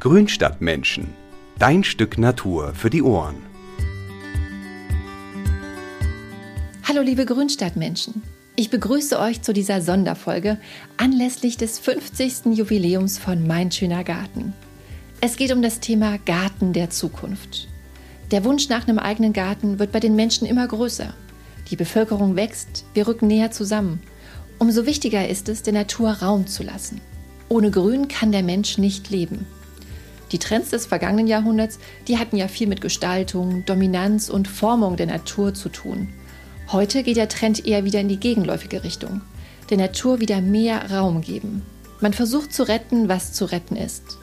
Grünstadtmenschen. Dein Stück Natur für die Ohren. Hallo liebe Grünstadtmenschen. Ich begrüße euch zu dieser Sonderfolge anlässlich des 50. Jubiläums von Mein schöner Garten. Es geht um das Thema Garten der Zukunft. Der Wunsch nach einem eigenen Garten wird bei den Menschen immer größer. Die Bevölkerung wächst, wir rücken näher zusammen. Umso wichtiger ist es, der Natur Raum zu lassen. Ohne Grün kann der Mensch nicht leben. Die Trends des vergangenen Jahrhunderts, die hatten ja viel mit Gestaltung, Dominanz und Formung der Natur zu tun. Heute geht der Trend eher wieder in die gegenläufige Richtung. Der Natur wieder mehr Raum geben. Man versucht zu retten, was zu retten ist.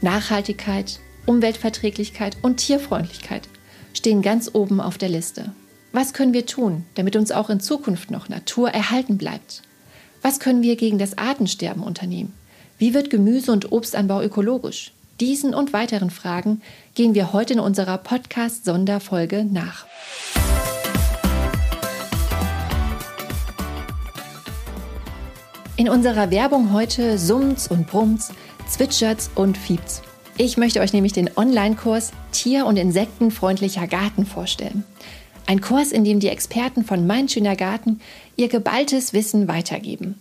Nachhaltigkeit, Umweltverträglichkeit und Tierfreundlichkeit stehen ganz oben auf der Liste. Was können wir tun, damit uns auch in Zukunft noch Natur erhalten bleibt? Was können wir gegen das Artensterben unternehmen? Wie wird Gemüse- und Obstanbau ökologisch? Diesen und weiteren Fragen gehen wir heute in unserer Podcast-Sonderfolge nach. In unserer Werbung heute summt's und brummt's, zwitschert's und fiebt's. Ich möchte euch nämlich den Online-Kurs Tier- und Insektenfreundlicher Garten vorstellen. Ein Kurs, in dem die Experten von Mein Schöner Garten ihr geballtes Wissen weitergeben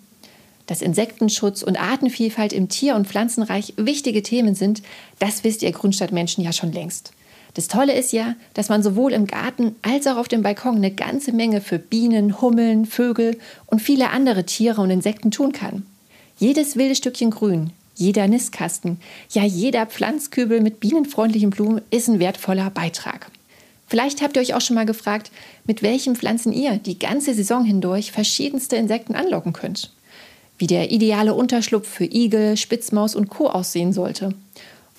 dass Insektenschutz und Artenvielfalt im Tier- und Pflanzenreich wichtige Themen sind, das wisst ihr Grundstadtmenschen ja schon längst. Das Tolle ist ja, dass man sowohl im Garten als auch auf dem Balkon eine ganze Menge für Bienen, Hummeln, Vögel und viele andere Tiere und Insekten tun kann. Jedes wilde Stückchen Grün, jeder Nistkasten, ja jeder Pflanzkübel mit bienenfreundlichen Blumen ist ein wertvoller Beitrag. Vielleicht habt ihr euch auch schon mal gefragt, mit welchen Pflanzen ihr die ganze Saison hindurch verschiedenste Insekten anlocken könnt wie der ideale Unterschlupf für Igel, Spitzmaus und Co. aussehen sollte.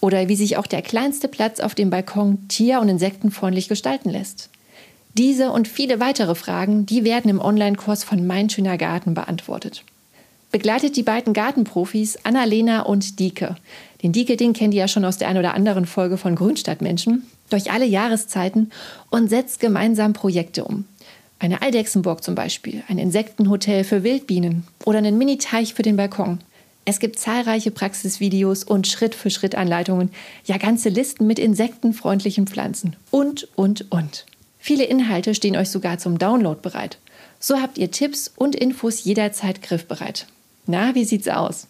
Oder wie sich auch der kleinste Platz auf dem Balkon tier- und insektenfreundlich gestalten lässt. Diese und viele weitere Fragen, die werden im Online-Kurs von Mein Schöner Garten beantwortet. Begleitet die beiden Gartenprofis Annalena und Dieke. Den Dieke, den kennt ihr ja schon aus der ein oder anderen Folge von Grünstadtmenschen, durch alle Jahreszeiten und setzt gemeinsam Projekte um. Eine Eidechsenburg zum Beispiel, ein Insektenhotel für Wildbienen oder einen Mini-Teich für den Balkon. Es gibt zahlreiche Praxisvideos und Schritt-für-Schritt-Anleitungen, ja ganze Listen mit insektenfreundlichen Pflanzen und, und, und. Viele Inhalte stehen euch sogar zum Download bereit. So habt ihr Tipps und Infos jederzeit griffbereit. Na, wie sieht's aus?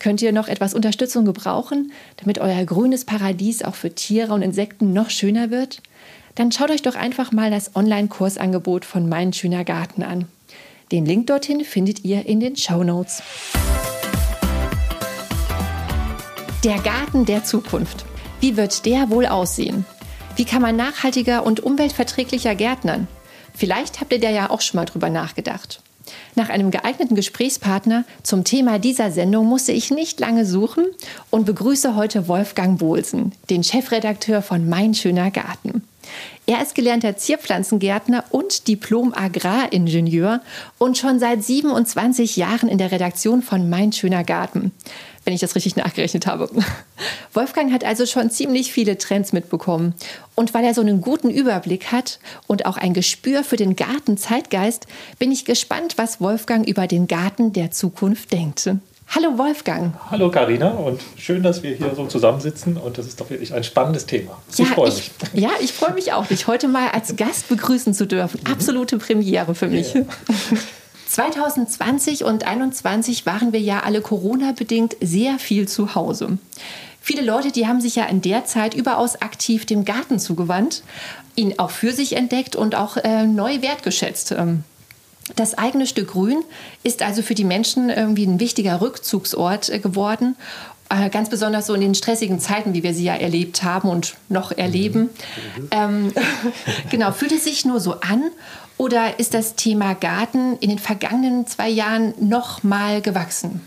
Könnt ihr noch etwas Unterstützung gebrauchen, damit euer grünes Paradies auch für Tiere und Insekten noch schöner wird? Dann schaut euch doch einfach mal das Online-Kursangebot von Mein Schöner Garten an. Den Link dorthin findet ihr in den Show Notes. Der Garten der Zukunft. Wie wird der wohl aussehen? Wie kann man nachhaltiger und umweltverträglicher gärtnern? Vielleicht habt ihr da ja auch schon mal drüber nachgedacht. Nach einem geeigneten Gesprächspartner zum Thema dieser Sendung musste ich nicht lange suchen und begrüße heute Wolfgang Bohlsen, den Chefredakteur von Mein schöner Garten. Er ist gelernter Zierpflanzengärtner und Diplom-Agraringenieur und schon seit 27 Jahren in der Redaktion von Mein schöner Garten, wenn ich das richtig nachgerechnet habe. Wolfgang hat also schon ziemlich viele Trends mitbekommen. Und weil er so einen guten Überblick hat und auch ein Gespür für den Gartenzeitgeist, bin ich gespannt, was Wolfgang über den Garten der Zukunft denkt. Hallo Wolfgang. Hallo Karina und schön, dass wir hier so zusammensitzen und das ist doch wirklich ein spannendes Thema. Ja, ich freue mich. ja, ich freue mich auch, dich heute mal als Gast begrüßen zu dürfen. Mhm. Absolute Premiere für mich. Yeah. 2020 und 2021 waren wir ja alle Corona-bedingt sehr viel zu Hause. Viele Leute, die haben sich ja in der Zeit überaus aktiv dem Garten zugewandt, ihn auch für sich entdeckt und auch äh, neu wertgeschätzt. Ähm, das eigene Stück Grün ist also für die Menschen irgendwie ein wichtiger Rückzugsort äh, geworden. Äh, ganz besonders so in den stressigen Zeiten, wie wir sie ja erlebt haben und noch erleben. Mhm. Ähm, genau, fühlt es sich nur so an oder ist das Thema Garten in den vergangenen zwei Jahren noch mal gewachsen?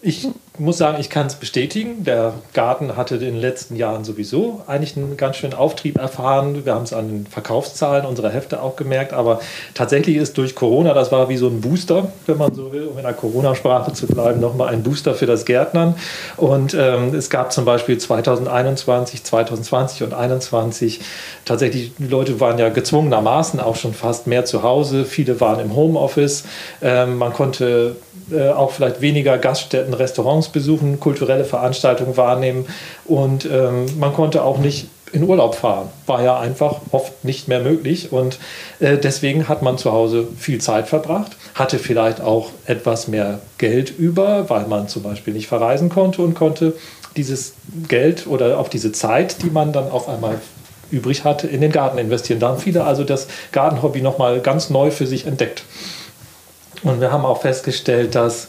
Ich muss sagen, ich kann es bestätigen. Der Garten hatte in den letzten Jahren sowieso eigentlich einen ganz schönen Auftrieb erfahren. Wir haben es an den Verkaufszahlen unserer Hefte auch gemerkt. Aber tatsächlich ist durch Corona, das war wie so ein Booster, wenn man so will, um in der Corona-Sprache zu bleiben, nochmal ein Booster für das Gärtnern. Und ähm, es gab zum Beispiel 2021, 2020 und 2021 tatsächlich, die Leute waren ja gezwungenermaßen auch schon fast mehr zu Hause. Viele waren im Homeoffice. Ähm, man konnte äh, auch vielleicht weniger Gaststätten, Restaurants Restaurants besuchen, kulturelle Veranstaltungen wahrnehmen und ähm, man konnte auch nicht in Urlaub fahren. War ja einfach oft nicht mehr möglich und äh, deswegen hat man zu Hause viel Zeit verbracht, hatte vielleicht auch etwas mehr Geld über, weil man zum Beispiel nicht verreisen konnte und konnte dieses Geld oder auch diese Zeit, die man dann auf einmal übrig hatte, in den Garten investieren. Da haben viele also das Gartenhobby nochmal ganz neu für sich entdeckt. Und wir haben auch festgestellt, dass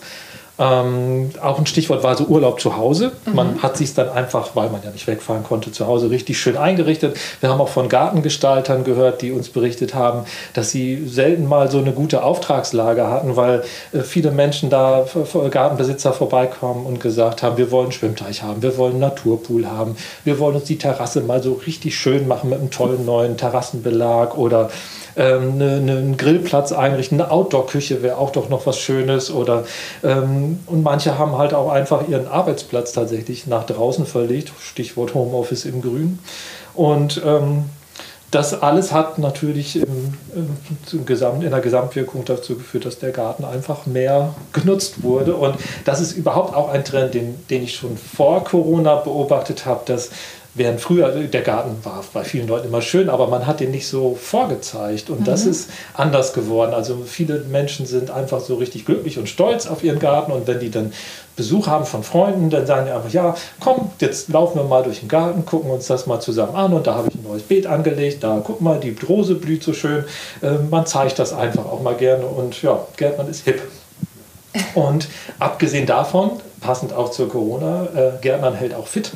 ähm, auch ein Stichwort war so Urlaub zu Hause. Mhm. Man hat sich dann einfach, weil man ja nicht wegfahren konnte, zu Hause richtig schön eingerichtet. Wir haben auch von Gartengestaltern gehört, die uns berichtet haben, dass sie selten mal so eine gute Auftragslage hatten, weil äh, viele Menschen da, Gartenbesitzer vorbeikommen und gesagt haben, wir wollen einen Schwimmteich haben, wir wollen Naturpool haben, wir wollen uns die Terrasse mal so richtig schön machen mit einem tollen neuen Terrassenbelag oder ähm, eine, einen Grillplatz einrichten, eine Outdoor-Küche wäre auch doch noch was Schönes oder ähm, und manche haben halt auch einfach ihren Arbeitsplatz tatsächlich nach draußen verlegt, Stichwort Homeoffice im Grün und ähm, das alles hat natürlich im, im Gesamt, in der Gesamtwirkung dazu geführt, dass der Garten einfach mehr genutzt wurde. Und das ist überhaupt auch ein Trend, den, den ich schon vor Corona beobachtet habe, dass Während früher, der Garten war bei vielen Leuten immer schön, aber man hat den nicht so vorgezeigt. Und mhm. das ist anders geworden. Also viele Menschen sind einfach so richtig glücklich und stolz auf ihren Garten. Und wenn die dann Besuch haben von Freunden, dann sagen die einfach, ja, komm, jetzt laufen wir mal durch den Garten, gucken uns das mal zusammen an. Und da habe ich ein neues Beet angelegt. Da, guck mal, die Rose blüht so schön. Äh, man zeigt das einfach auch mal gerne. Und ja, Gärtnern ist hip. Und abgesehen davon passend auch zur Corona. Äh, Gärtnern hält auch fit,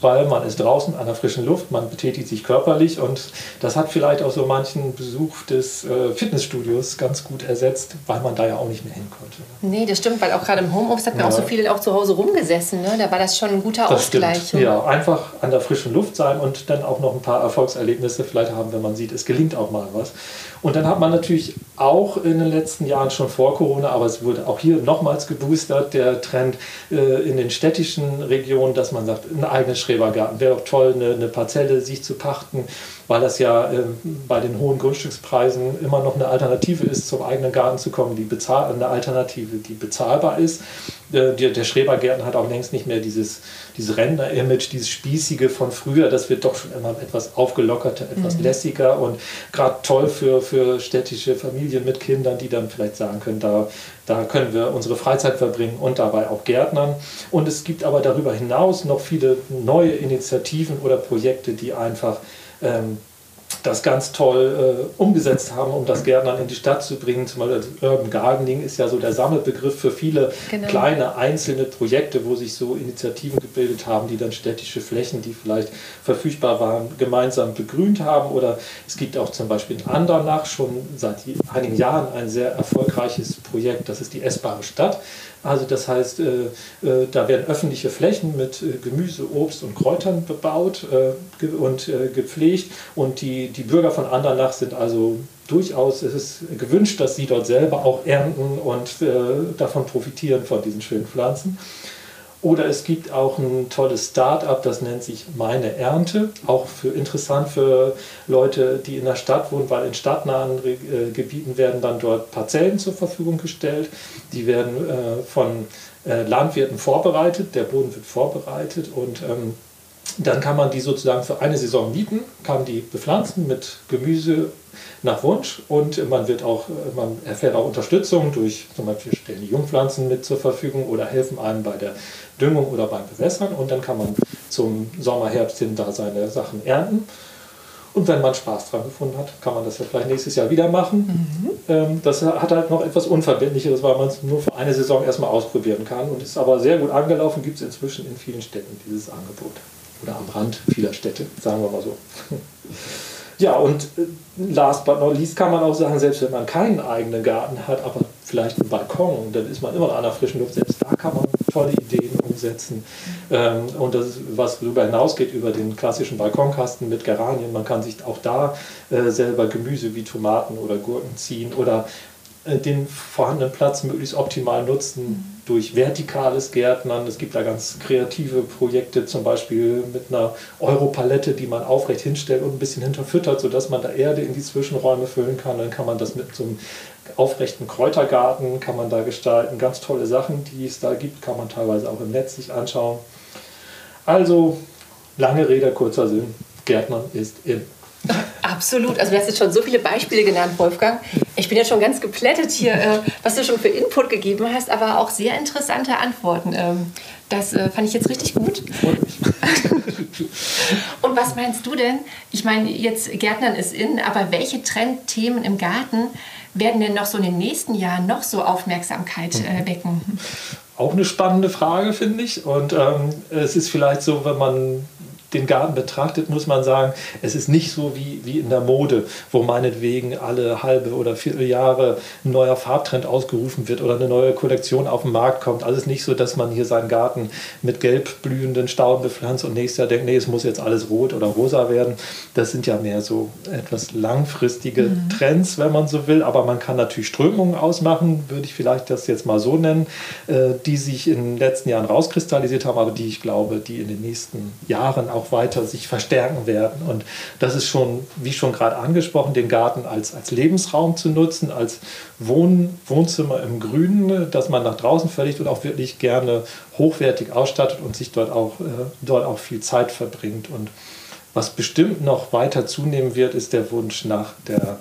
weil man ist draußen an der frischen Luft, man betätigt sich körperlich und das hat vielleicht auch so manchen Besuch des äh, Fitnessstudios ganz gut ersetzt, weil man da ja auch nicht mehr hin konnte. Nee, das stimmt, weil auch gerade im Homeoffice hatten ja. auch so viele auch zu Hause rumgesessen. Ne? Da war das schon ein guter das Ausgleich. Stimmt. Ja, einfach an der frischen Luft sein und dann auch noch ein paar Erfolgserlebnisse vielleicht haben, wenn man sieht, es gelingt auch mal was. Und dann hat man natürlich auch in den letzten Jahren schon vor Corona, aber es wurde auch hier nochmals geboostert, der Trend äh, in den städtischen Regionen, dass man sagt, ein eigenes Schrebergarten. Wäre doch toll, eine, eine Parzelle sich zu pachten, weil das ja äh, bei den hohen Grundstückspreisen immer noch eine Alternative ist, zum eigenen Garten zu kommen, die bezahl eine Alternative, die bezahlbar ist. Äh, der, der Schrebergärten hat auch längst nicht mehr dieses, dieses Rentner-Image, dieses Spießige von früher. Das wird doch schon immer etwas aufgelockerter, etwas mhm. lässiger und gerade toll für, für städtische Familien mit Kindern, die dann vielleicht sagen können, da, da können wir unsere Freizeit verbringen und dabei auch Gärtnern. Und es gibt aber darüber hinaus noch viele neue Initiativen oder Projekte, die einfach ähm, das ganz toll äh, umgesetzt haben, um das Gärtnern in die Stadt zu bringen. Zum Beispiel Urban Gardening ist ja so der Sammelbegriff für viele genau. kleine einzelne Projekte, wo sich so Initiativen gebildet haben, die dann städtische Flächen, die vielleicht verfügbar waren, gemeinsam begrünt haben. Oder es gibt auch zum Beispiel in Andernach schon seit einigen Jahren ein sehr erfolgreiches Projekt, das ist die essbare Stadt. Also das heißt, äh, äh, da werden öffentliche Flächen mit äh, Gemüse, Obst und Kräutern bebaut äh, und äh, gepflegt und die, die Bürger von Andernach sind also durchaus, es ist gewünscht, dass sie dort selber auch ernten und äh, davon profitieren von diesen schönen Pflanzen. Oder es gibt auch ein tolles Start-up, das nennt sich Meine Ernte. Auch für interessant für Leute, die in der Stadt wohnen, weil in stadtnahen äh, Gebieten werden dann dort Parzellen zur Verfügung gestellt. Die werden äh, von äh, Landwirten vorbereitet, der Boden wird vorbereitet und ähm, dann kann man die sozusagen für eine Saison mieten, kann die bepflanzen mit Gemüse nach Wunsch und man wird auch, man erfährt auch Unterstützung durch zum Beispiel stellen die Jungpflanzen mit zur Verfügung oder helfen einem bei der Düngung oder beim Bewässern und dann kann man zum Sommer, Herbst hin da seine Sachen ernten. Und wenn man Spaß dran gefunden hat, kann man das ja vielleicht nächstes Jahr wieder machen. Mhm. Ähm, das hat halt noch etwas Unverbindlicheres, weil man es nur für eine Saison erstmal ausprobieren kann und ist aber sehr gut angelaufen, gibt es inzwischen in vielen Städten dieses Angebot. Oder am Rand vieler Städte, sagen wir mal so. Ja, und äh, last but not least kann man auch sagen, selbst wenn man keinen eigenen Garten hat, aber vielleicht einen Balkon, dann ist man immer noch an der frischen Luft. Selbst da kann man tolle Ideen umsetzen. Ähm, und das ist, was darüber hinausgeht, über den klassischen Balkonkasten mit Geranien. Man kann sich auch da äh, selber Gemüse wie Tomaten oder Gurken ziehen oder den vorhandenen Platz möglichst optimal nutzen durch vertikales Gärtnern. Es gibt da ganz kreative Projekte, zum Beispiel mit einer Europalette, die man aufrecht hinstellt und ein bisschen hinterfüttert, sodass man da Erde in die Zwischenräume füllen kann. Dann kann man das mit so einem aufrechten Kräutergarten kann man da gestalten. Ganz tolle Sachen, die es da gibt, kann man teilweise auch im Netz sich anschauen. Also, lange Rede, kurzer Sinn. Gärtnern ist in. Absolut. Also du hast jetzt schon so viele Beispiele genannt, Wolfgang. Ich bin jetzt schon ganz geplättet hier, äh, was du schon für Input gegeben hast, aber auch sehr interessante Antworten. Ähm, das äh, fand ich jetzt richtig gut. Und was meinst du denn? Ich meine, jetzt Gärtnern ist in, aber welche Trendthemen im Garten werden denn noch so in den nächsten Jahren noch so Aufmerksamkeit äh, mhm. wecken? Auch eine spannende Frage, finde ich. Und ähm, es ist vielleicht so, wenn man den Garten betrachtet, muss man sagen, es ist nicht so wie, wie in der Mode, wo meinetwegen alle halbe oder Vierteljahre ein neuer Farbtrend ausgerufen wird oder eine neue Kollektion auf den Markt kommt. Also es ist nicht so, dass man hier seinen Garten mit gelb blühenden Stauden bepflanzt und nächstes Jahr denkt, nee, es muss jetzt alles rot oder rosa werden. Das sind ja mehr so etwas langfristige mhm. Trends, wenn man so will. Aber man kann natürlich Strömungen ausmachen, würde ich vielleicht das jetzt mal so nennen, äh, die sich in den letzten Jahren rauskristallisiert haben, aber die ich glaube, die in den nächsten Jahren auch weiter sich verstärken werden. Und das ist schon, wie schon gerade angesprochen, den Garten als, als Lebensraum zu nutzen, als Wohn, Wohnzimmer im Grünen, das man nach draußen verlegt und auch wirklich gerne hochwertig ausstattet und sich dort auch, äh, dort auch viel Zeit verbringt. Und was bestimmt noch weiter zunehmen wird, ist der Wunsch nach der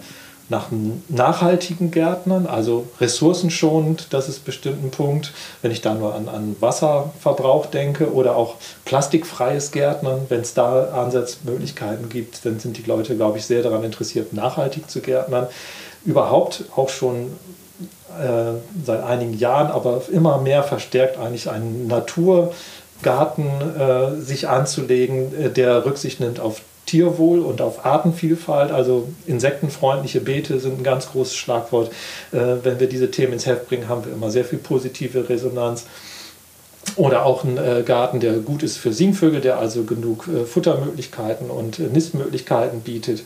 nach nachhaltigen Gärtnern, also ressourcenschonend, das ist bestimmt ein Punkt, wenn ich da nur an, an Wasserverbrauch denke oder auch plastikfreies Gärtnern, wenn es da Ansatzmöglichkeiten gibt, dann sind die Leute, glaube ich, sehr daran interessiert, nachhaltig zu gärtnern. Überhaupt auch schon äh, seit einigen Jahren, aber immer mehr verstärkt eigentlich einen Naturgarten äh, sich anzulegen, äh, der Rücksicht nimmt auf Tierwohl und auf Artenvielfalt. Also insektenfreundliche Beete sind ein ganz großes Schlagwort. Äh, wenn wir diese Themen ins Heft bringen, haben wir immer sehr viel positive Resonanz. Oder auch ein äh, Garten, der gut ist für Singvögel, der also genug äh, Futtermöglichkeiten und Nistmöglichkeiten bietet.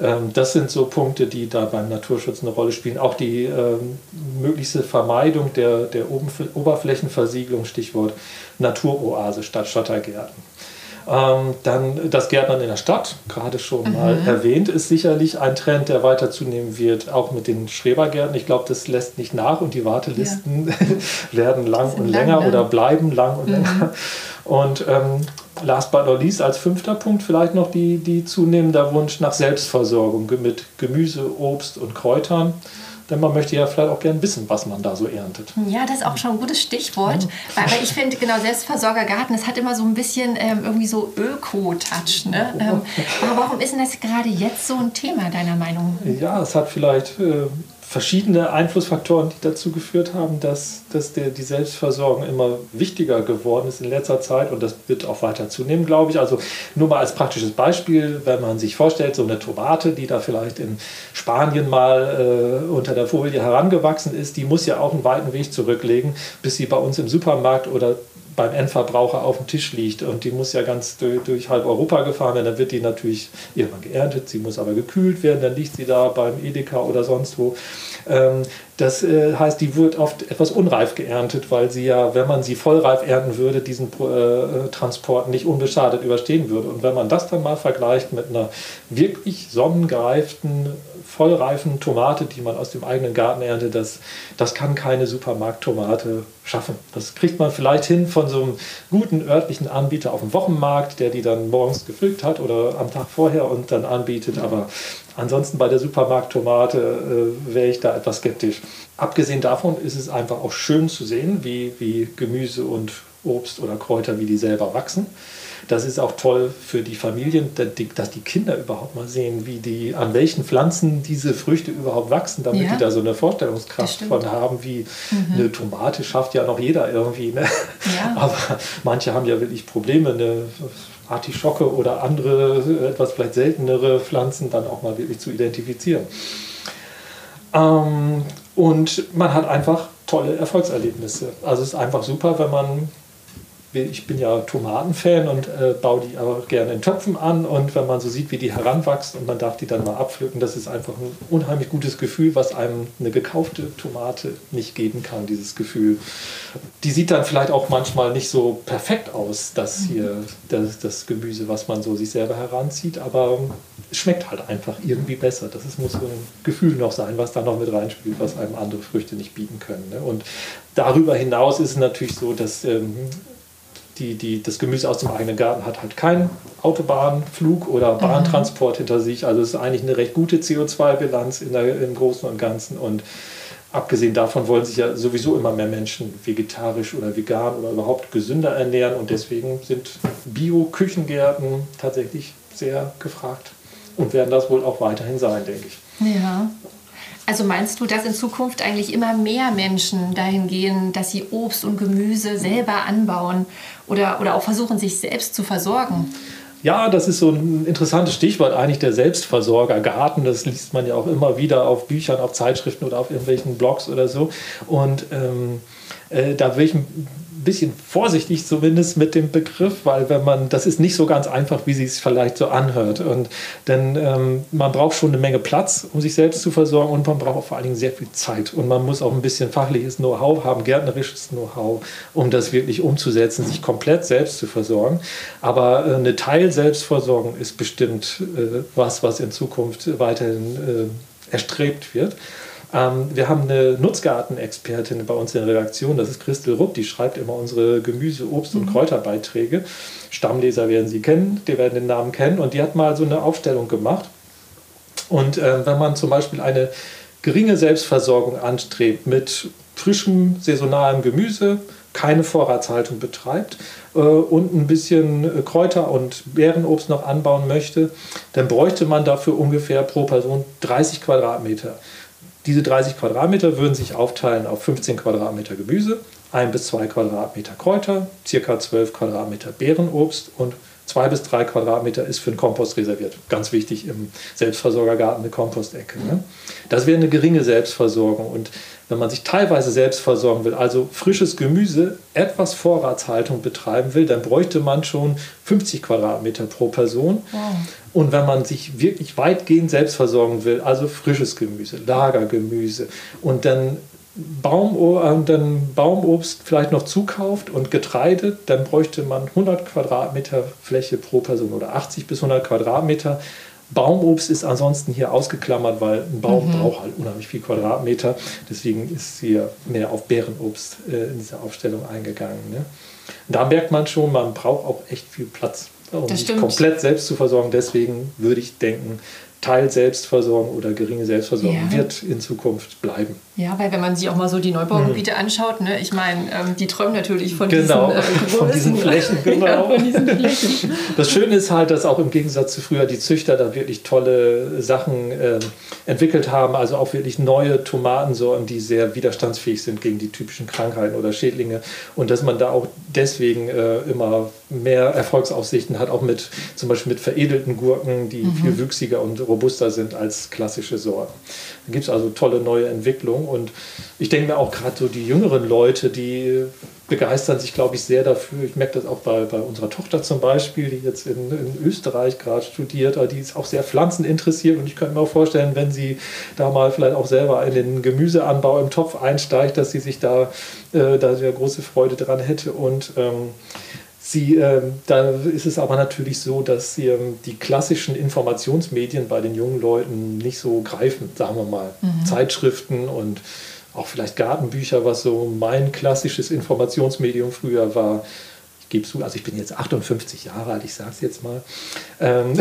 Ähm, das sind so Punkte, die da beim Naturschutz eine Rolle spielen. Auch die ähm, möglichste Vermeidung der, der Oberflächenversiegelung, Stichwort Naturoase statt Schottergärten. Ähm, dann das Gärtnern in der Stadt, gerade schon mhm. mal erwähnt, ist sicherlich ein Trend, der weiter zunehmen wird, auch mit den Schrebergärten. Ich glaube, das lässt nicht nach und die Wartelisten ja. werden lang und länger lang, ne? oder bleiben lang und mhm. länger. Und ähm, last but not least als fünfter Punkt vielleicht noch die, die zunehmender Wunsch nach Selbstversorgung mit Gemüse, Obst und Kräutern. Denn man möchte ja vielleicht auch gerne wissen, was man da so erntet. Ja, das ist auch schon ein gutes Stichwort. Ja. Weil, ich finde, genau, Selbstversorgergarten, das hat immer so ein bisschen ähm, irgendwie so Öko-Touch. Ne? Ähm, aber warum ist denn das gerade jetzt so ein Thema, deiner Meinung? Ja, es hat vielleicht äh, verschiedene Einflussfaktoren, die dazu geführt haben, dass, dass der, die Selbstversorgung immer wichtiger geworden ist in letzter Zeit und das wird auch weiter zunehmen, glaube ich. Also nur mal als praktisches Beispiel, wenn man sich vorstellt, so eine Tomate, die da vielleicht in Spanien mal äh, unter der Folie herangewachsen ist, die muss ja auch einen weiten Weg zurücklegen, bis sie bei uns im Supermarkt oder beim Endverbraucher auf dem Tisch liegt und die muss ja ganz durch, durch, halb Europa gefahren werden, dann wird die natürlich irgendwann geerntet, sie muss aber gekühlt werden, dann liegt sie da beim Edeka oder sonst wo. Ähm, das äh, heißt, die wird oft etwas unreif geerntet, weil sie ja, wenn man sie vollreif ernten würde, diesen äh, Transport nicht unbeschadet überstehen würde. Und wenn man das dann mal vergleicht mit einer wirklich sonnengereiften, vollreifen Tomate, die man aus dem eigenen Garten erntet, das, das kann keine Supermarkttomate schaffen. Das kriegt man vielleicht hin von so einem guten örtlichen Anbieter auf dem Wochenmarkt, der die dann morgens gepflückt hat oder am Tag vorher und dann anbietet. Aber ansonsten bei der Supermarkttomate äh, wäre ich da etwas skeptisch. Abgesehen davon ist es einfach auch schön zu sehen, wie, wie Gemüse und Obst oder Kräuter, wie die selber wachsen. Das ist auch toll für die Familien, dass die Kinder überhaupt mal sehen, wie die, an welchen Pflanzen diese Früchte überhaupt wachsen, damit ja. die da so eine Vorstellungskraft von haben, wie mhm. eine Tomate schafft ja noch jeder irgendwie. Ne? Ja. Aber manche haben ja wirklich Probleme, eine Artischocke oder andere, etwas vielleicht seltenere Pflanzen dann auch mal wirklich zu identifizieren. Ähm, und man hat einfach tolle Erfolgserlebnisse. Also es ist einfach super, wenn man ich bin ja Tomatenfan und äh, baue die auch gerne in Töpfen an. Und wenn man so sieht, wie die heranwachsen und man darf die dann mal abpflücken, das ist einfach ein unheimlich gutes Gefühl, was einem eine gekaufte Tomate nicht geben kann, dieses Gefühl. Die sieht dann vielleicht auch manchmal nicht so perfekt aus, das hier, das, das Gemüse, was man so sich selber heranzieht, aber es schmeckt halt einfach irgendwie besser. Das ist, muss so ein Gefühl noch sein, was da noch mit reinspielt, was einem andere Früchte nicht bieten können. Ne? Und darüber hinaus ist es natürlich so, dass ähm, die, die, das Gemüse aus dem eigenen Garten hat halt keinen Autobahnflug oder mhm. Bahntransport hinter sich. Also es ist eigentlich eine recht gute CO2-Bilanz im Großen und Ganzen. Und abgesehen davon wollen sich ja sowieso immer mehr Menschen vegetarisch oder vegan oder überhaupt gesünder ernähren. Und deswegen sind Bio-Küchengärten tatsächlich sehr gefragt und werden das wohl auch weiterhin sein, denke ich. Ja. Also meinst du, dass in Zukunft eigentlich immer mehr Menschen dahin gehen, dass sie Obst und Gemüse selber anbauen oder, oder auch versuchen, sich selbst zu versorgen? Ja, das ist so ein interessantes Stichwort eigentlich der Selbstversorger Garten. Das liest man ja auch immer wieder auf Büchern, auf Zeitschriften oder auf irgendwelchen Blogs oder so. Und ähm, äh, da will ich bisschen vorsichtig zumindest mit dem Begriff, weil wenn man, das ist nicht so ganz einfach, wie sie es vielleicht so anhört. Und denn ähm, man braucht schon eine Menge Platz, um sich selbst zu versorgen und man braucht auch vor allen Dingen sehr viel Zeit. Und man muss auch ein bisschen fachliches Know-how haben, gärtnerisches Know-how, um das wirklich umzusetzen, sich komplett selbst zu versorgen. Aber äh, eine Teil-Selbstversorgung ist bestimmt äh, was, was in Zukunft weiterhin äh, erstrebt wird. Ähm, wir haben eine Nutzgartenexpertin bei uns in der Redaktion, das ist Christel Rupp, die schreibt immer unsere Gemüse-, Obst- und mhm. Kräuterbeiträge. Stammleser werden sie kennen, die werden den Namen kennen. Und die hat mal so eine Aufstellung gemacht. Und äh, wenn man zum Beispiel eine geringe Selbstversorgung anstrebt mit frischem, saisonalem Gemüse, keine Vorratshaltung betreibt äh, und ein bisschen äh, Kräuter und Beerenobst noch anbauen möchte, dann bräuchte man dafür ungefähr pro Person 30 Quadratmeter. Diese 30 Quadratmeter würden sich aufteilen auf 15 Quadratmeter Gemüse, 1 bis 2 Quadratmeter Kräuter, circa 12 Quadratmeter Beerenobst und 2 bis 3 Quadratmeter ist für den Kompost reserviert. Ganz wichtig im Selbstversorgergarten eine Kompostecke. Ne? Das wäre eine geringe Selbstversorgung. Und wenn man sich teilweise selbst versorgen will, also frisches Gemüse, etwas Vorratshaltung betreiben will, dann bräuchte man schon 50 Quadratmeter pro Person. Wow. Und wenn man sich wirklich weitgehend selbst versorgen will, also frisches Gemüse, Lagergemüse und dann, Baum, dann Baumobst vielleicht noch zukauft und Getreide, dann bräuchte man 100 Quadratmeter Fläche pro Person oder 80 bis 100 Quadratmeter. Baumobst ist ansonsten hier ausgeklammert, weil ein Baum mhm. braucht halt unheimlich viel Quadratmeter. Deswegen ist hier mehr auf Beerenobst äh, in dieser Aufstellung eingegangen. Ne? Da merkt man schon, man braucht auch echt viel Platz, um sich komplett selbst zu versorgen. Deswegen würde ich denken, Teil Selbstversorgung oder geringe Selbstversorgung ja. wird in Zukunft bleiben. Ja, weil wenn man sich auch mal so die Neubaugebiete mhm. anschaut, ne, ich meine, ähm, die träumen natürlich von genau, diesen, äh, von diesen Flächen. Genau. ja, von diesen Flächen. Das Schöne ist halt, dass auch im Gegensatz zu früher die Züchter da wirklich tolle Sachen äh, entwickelt haben, also auch wirklich neue Tomatensorten, die sehr widerstandsfähig sind gegen die typischen Krankheiten oder Schädlinge und dass man da auch deswegen äh, immer mehr Erfolgsaussichten hat, auch mit zum Beispiel mit veredelten Gurken, die mhm. viel wüchsiger und robuster sind als klassische Sorten. Da gibt es also tolle neue Entwicklungen und ich denke mir auch gerade so die jüngeren Leute, die begeistern sich, glaube ich, sehr dafür. Ich merke das auch bei, bei unserer Tochter zum Beispiel, die jetzt in, in Österreich gerade studiert, die ist auch sehr pflanzeninteressiert und ich könnte mir auch vorstellen, wenn sie da mal vielleicht auch selber in den Gemüseanbau im Topf einsteigt, dass sie sich da, äh, da sehr große Freude dran hätte und ähm, Sie, äh, da ist es aber natürlich so, dass sie, ähm, die klassischen Informationsmedien bei den jungen Leuten nicht so greifen, sagen wir mal. Mhm. Zeitschriften und auch vielleicht Gartenbücher, was so mein klassisches Informationsmedium früher war, gebe zu, also ich bin jetzt 58 Jahre alt, ich sage es jetzt mal. Ähm,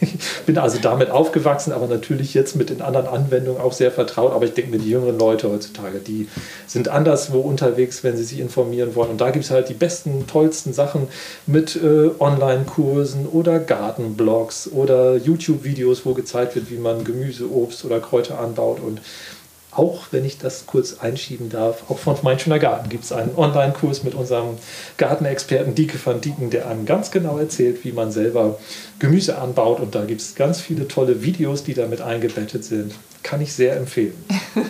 ich bin also damit aufgewachsen, aber natürlich jetzt mit den anderen Anwendungen auch sehr vertraut. Aber ich denke mir, die jüngeren Leute heutzutage, die sind anderswo unterwegs, wenn sie sich informieren wollen. Und da gibt es halt die besten, tollsten Sachen mit äh, Online-Kursen oder Gartenblogs oder YouTube-Videos, wo gezeigt wird, wie man Gemüse, Obst oder Kräuter anbaut. Und auch wenn ich das kurz einschieben darf, auch von Mein Schöner Garten gibt es einen Online-Kurs mit unserem Gartenexperten Dieke van Dieken, der einem ganz genau erzählt, wie man selber Gemüse anbaut. Und da gibt es ganz viele tolle Videos, die damit eingebettet sind. Kann ich sehr empfehlen.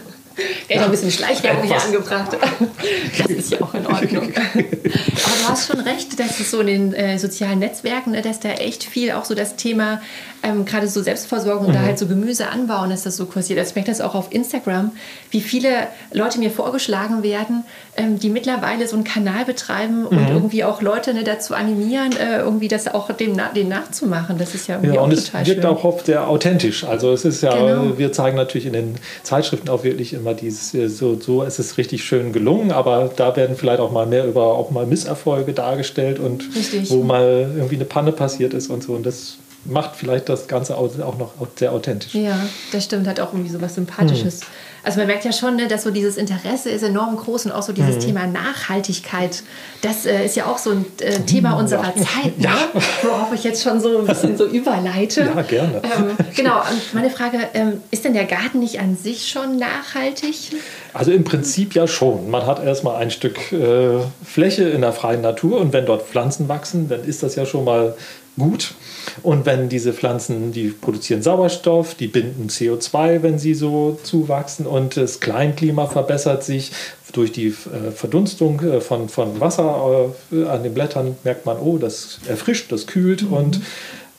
Der hat noch ein bisschen Schleichwerbung hier angebracht. Das ist ja auch in Ordnung. Aber du hast schon recht, dass es so in den äh, sozialen Netzwerken, ne, dass da echt viel auch so das Thema, ähm, gerade so Selbstversorgung, mhm. da halt so Gemüse anbauen, dass das so kursiert. Also ich merke das auch auf Instagram, wie viele Leute mir vorgeschlagen werden, ähm, die mittlerweile so einen Kanal betreiben mhm. und irgendwie auch Leute ne, dazu animieren, äh, irgendwie das auch dem, dem nachzumachen. Das ist ja irgendwie ja, auch und total es wirkt schön. auch oft sehr authentisch. Also es ist ja, Genau. wir zeigen natürlich in den Zeitschriften auch wirklich immer dieses, äh, so, so es ist richtig schön gelungen, aber da werden vielleicht auch mal mehr über auch mal Misserfolge dargestellt und Richtig. wo mal irgendwie eine Panne passiert ist und so. Und das macht vielleicht das Ganze auch noch sehr authentisch. Ja, das stimmt, hat auch irgendwie so was Sympathisches. Hm. Also man merkt ja schon, ne, dass so dieses Interesse ist enorm groß und auch so dieses Hm. Thema Nachhaltigkeit, das äh, ist ja auch so ein äh, Thema unserer Zeit, ne? worauf ich jetzt schon so ein bisschen so überleite. Ja, gerne. Ähm, genau, und meine Frage, ähm, ist denn der Garten nicht an sich schon nachhaltig? Also im Prinzip ja schon. Man hat erstmal ein Stück äh, Fläche in der freien Natur und wenn dort Pflanzen wachsen, dann ist das ja schon mal gut. Und wenn diese Pflanzen, die produzieren Sauerstoff, die binden CO2, wenn sie so zuwachsen und das Kleinklima verbessert sich durch die äh, Verdunstung äh, von, von Wasser äh, an den Blättern, merkt man, oh, das erfrischt, das kühlt und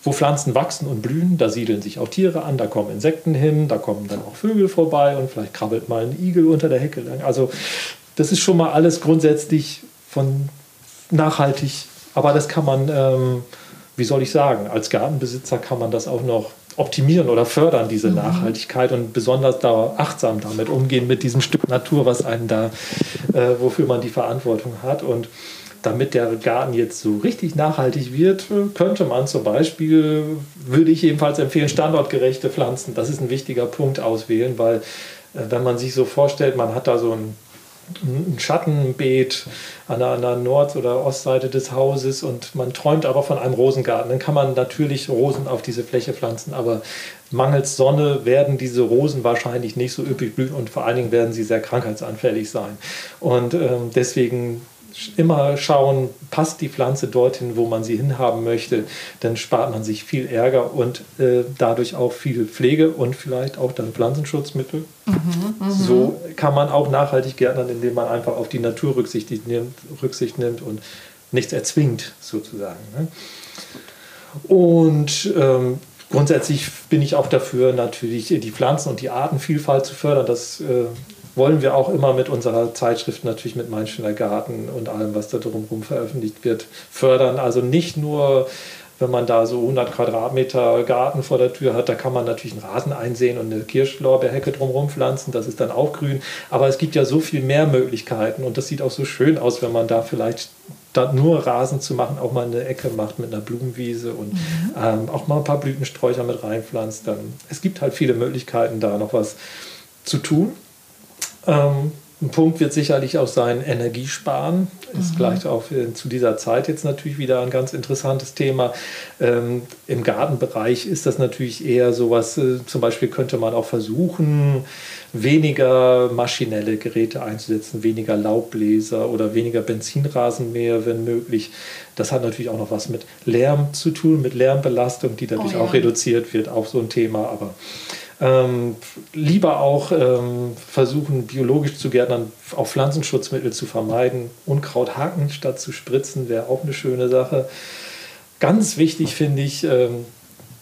wo Pflanzen wachsen und blühen, da siedeln sich auch Tiere an, da kommen Insekten hin, da kommen dann auch Vögel vorbei und vielleicht krabbelt mal ein Igel unter der Hecke lang. Also das ist schon mal alles grundsätzlich von nachhaltig, aber das kann man, ähm, wie soll ich sagen, als Gartenbesitzer kann man das auch noch optimieren oder fördern, diese Nachhaltigkeit und besonders da achtsam damit umgehen mit diesem Stück Natur, was einen da, äh, wofür man die Verantwortung hat. Und damit der Garten jetzt so richtig nachhaltig wird, könnte man zum Beispiel, würde ich jedenfalls empfehlen, standortgerechte Pflanzen, das ist ein wichtiger Punkt, auswählen, weil äh, wenn man sich so vorstellt, man hat da so ein, ein Schattenbeet an der, an der Nord- oder Ostseite des Hauses und man träumt aber von einem Rosengarten, dann kann man natürlich Rosen auf diese Fläche pflanzen, aber mangels Sonne werden diese Rosen wahrscheinlich nicht so üppig blühen und vor allen Dingen werden sie sehr krankheitsanfällig sein. Und ähm, deswegen immer schauen, passt die Pflanze dorthin, wo man sie hinhaben möchte, dann spart man sich viel Ärger und äh, dadurch auch viel Pflege und vielleicht auch dann Pflanzenschutzmittel. so kann man auch nachhaltig gärtnern, indem man einfach auf die Natur Rücksicht nimmt, Rücksicht nimmt und nichts erzwingt, sozusagen. Ne? Und ähm, grundsätzlich bin ich auch dafür, natürlich die Pflanzen- und die Artenvielfalt zu fördern. Das äh, wollen wir auch immer mit unserer Zeitschrift, natürlich mit Mein schöner Garten und allem, was da drumherum veröffentlicht wird, fördern. Also nicht nur, wenn man da so 100 Quadratmeter Garten vor der Tür hat, da kann man natürlich einen Rasen einsehen und eine Kirschlorbeerhecke drumherum pflanzen, das ist dann auch grün. Aber es gibt ja so viel mehr Möglichkeiten und das sieht auch so schön aus, wenn man da vielleicht statt nur Rasen zu machen, auch mal eine Ecke macht mit einer Blumenwiese und ähm, auch mal ein paar Blütensträucher mit reinpflanzt. Dann, es gibt halt viele Möglichkeiten, da noch was zu tun. Ähm, ein Punkt wird sicherlich auch sein Energiesparen. Ist gleich auch äh, zu dieser Zeit jetzt natürlich wieder ein ganz interessantes Thema. Ähm, Im Gartenbereich ist das natürlich eher sowas, äh, zum Beispiel könnte man auch versuchen, weniger maschinelle Geräte einzusetzen, weniger Laubbläser oder weniger Benzinrasenmäher, wenn möglich. Das hat natürlich auch noch was mit Lärm zu tun, mit Lärmbelastung, die dadurch Oh ja. auch reduziert wird, auch so ein Thema. Aber ähm, lieber auch ähm, versuchen, biologisch zu gärtnern, auch Pflanzenschutzmittel zu vermeiden. Unkraut haken statt zu spritzen wäre auch eine schöne Sache. Ganz wichtig finde ich, ähm,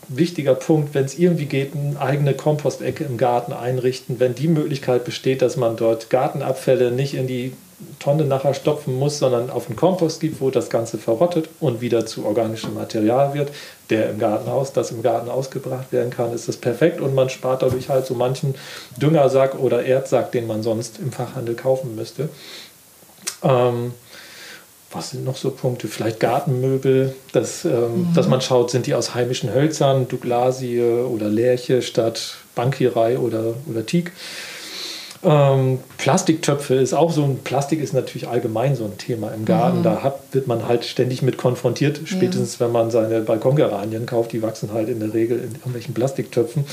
wichtiger Punkt, wenn es irgendwie geht, eine eigene Kompostecke im Garten einrichten. Wenn die Möglichkeit besteht, dass man dort Gartenabfälle nicht in die Tonne nachher stopfen muss, sondern auf einen Kompost gibt, wo das Ganze verrottet und wieder zu organischem Material wird, der im Gartenhaus, das im Garten ausgebracht werden kann, ist das perfekt und man spart dadurch halt so manchen Düngersack oder Erdsack, den man sonst im Fachhandel kaufen müsste. Ähm, was sind noch so Punkte? Vielleicht Gartenmöbel, dass, ähm, dass man schaut, sind die aus heimischen Hölzern, Douglasie oder Lärche statt Bankierei oder, oder Teak. Ähm, Plastiktöpfe ist auch so ein, Plastik ist natürlich allgemein so ein Thema im Garten. Da hat, wird man halt ständig mit konfrontiert, spätestens wenn man seine Balkongeranien kauft, die wachsen halt in der Regel in irgendwelchen Plastiktöpfen.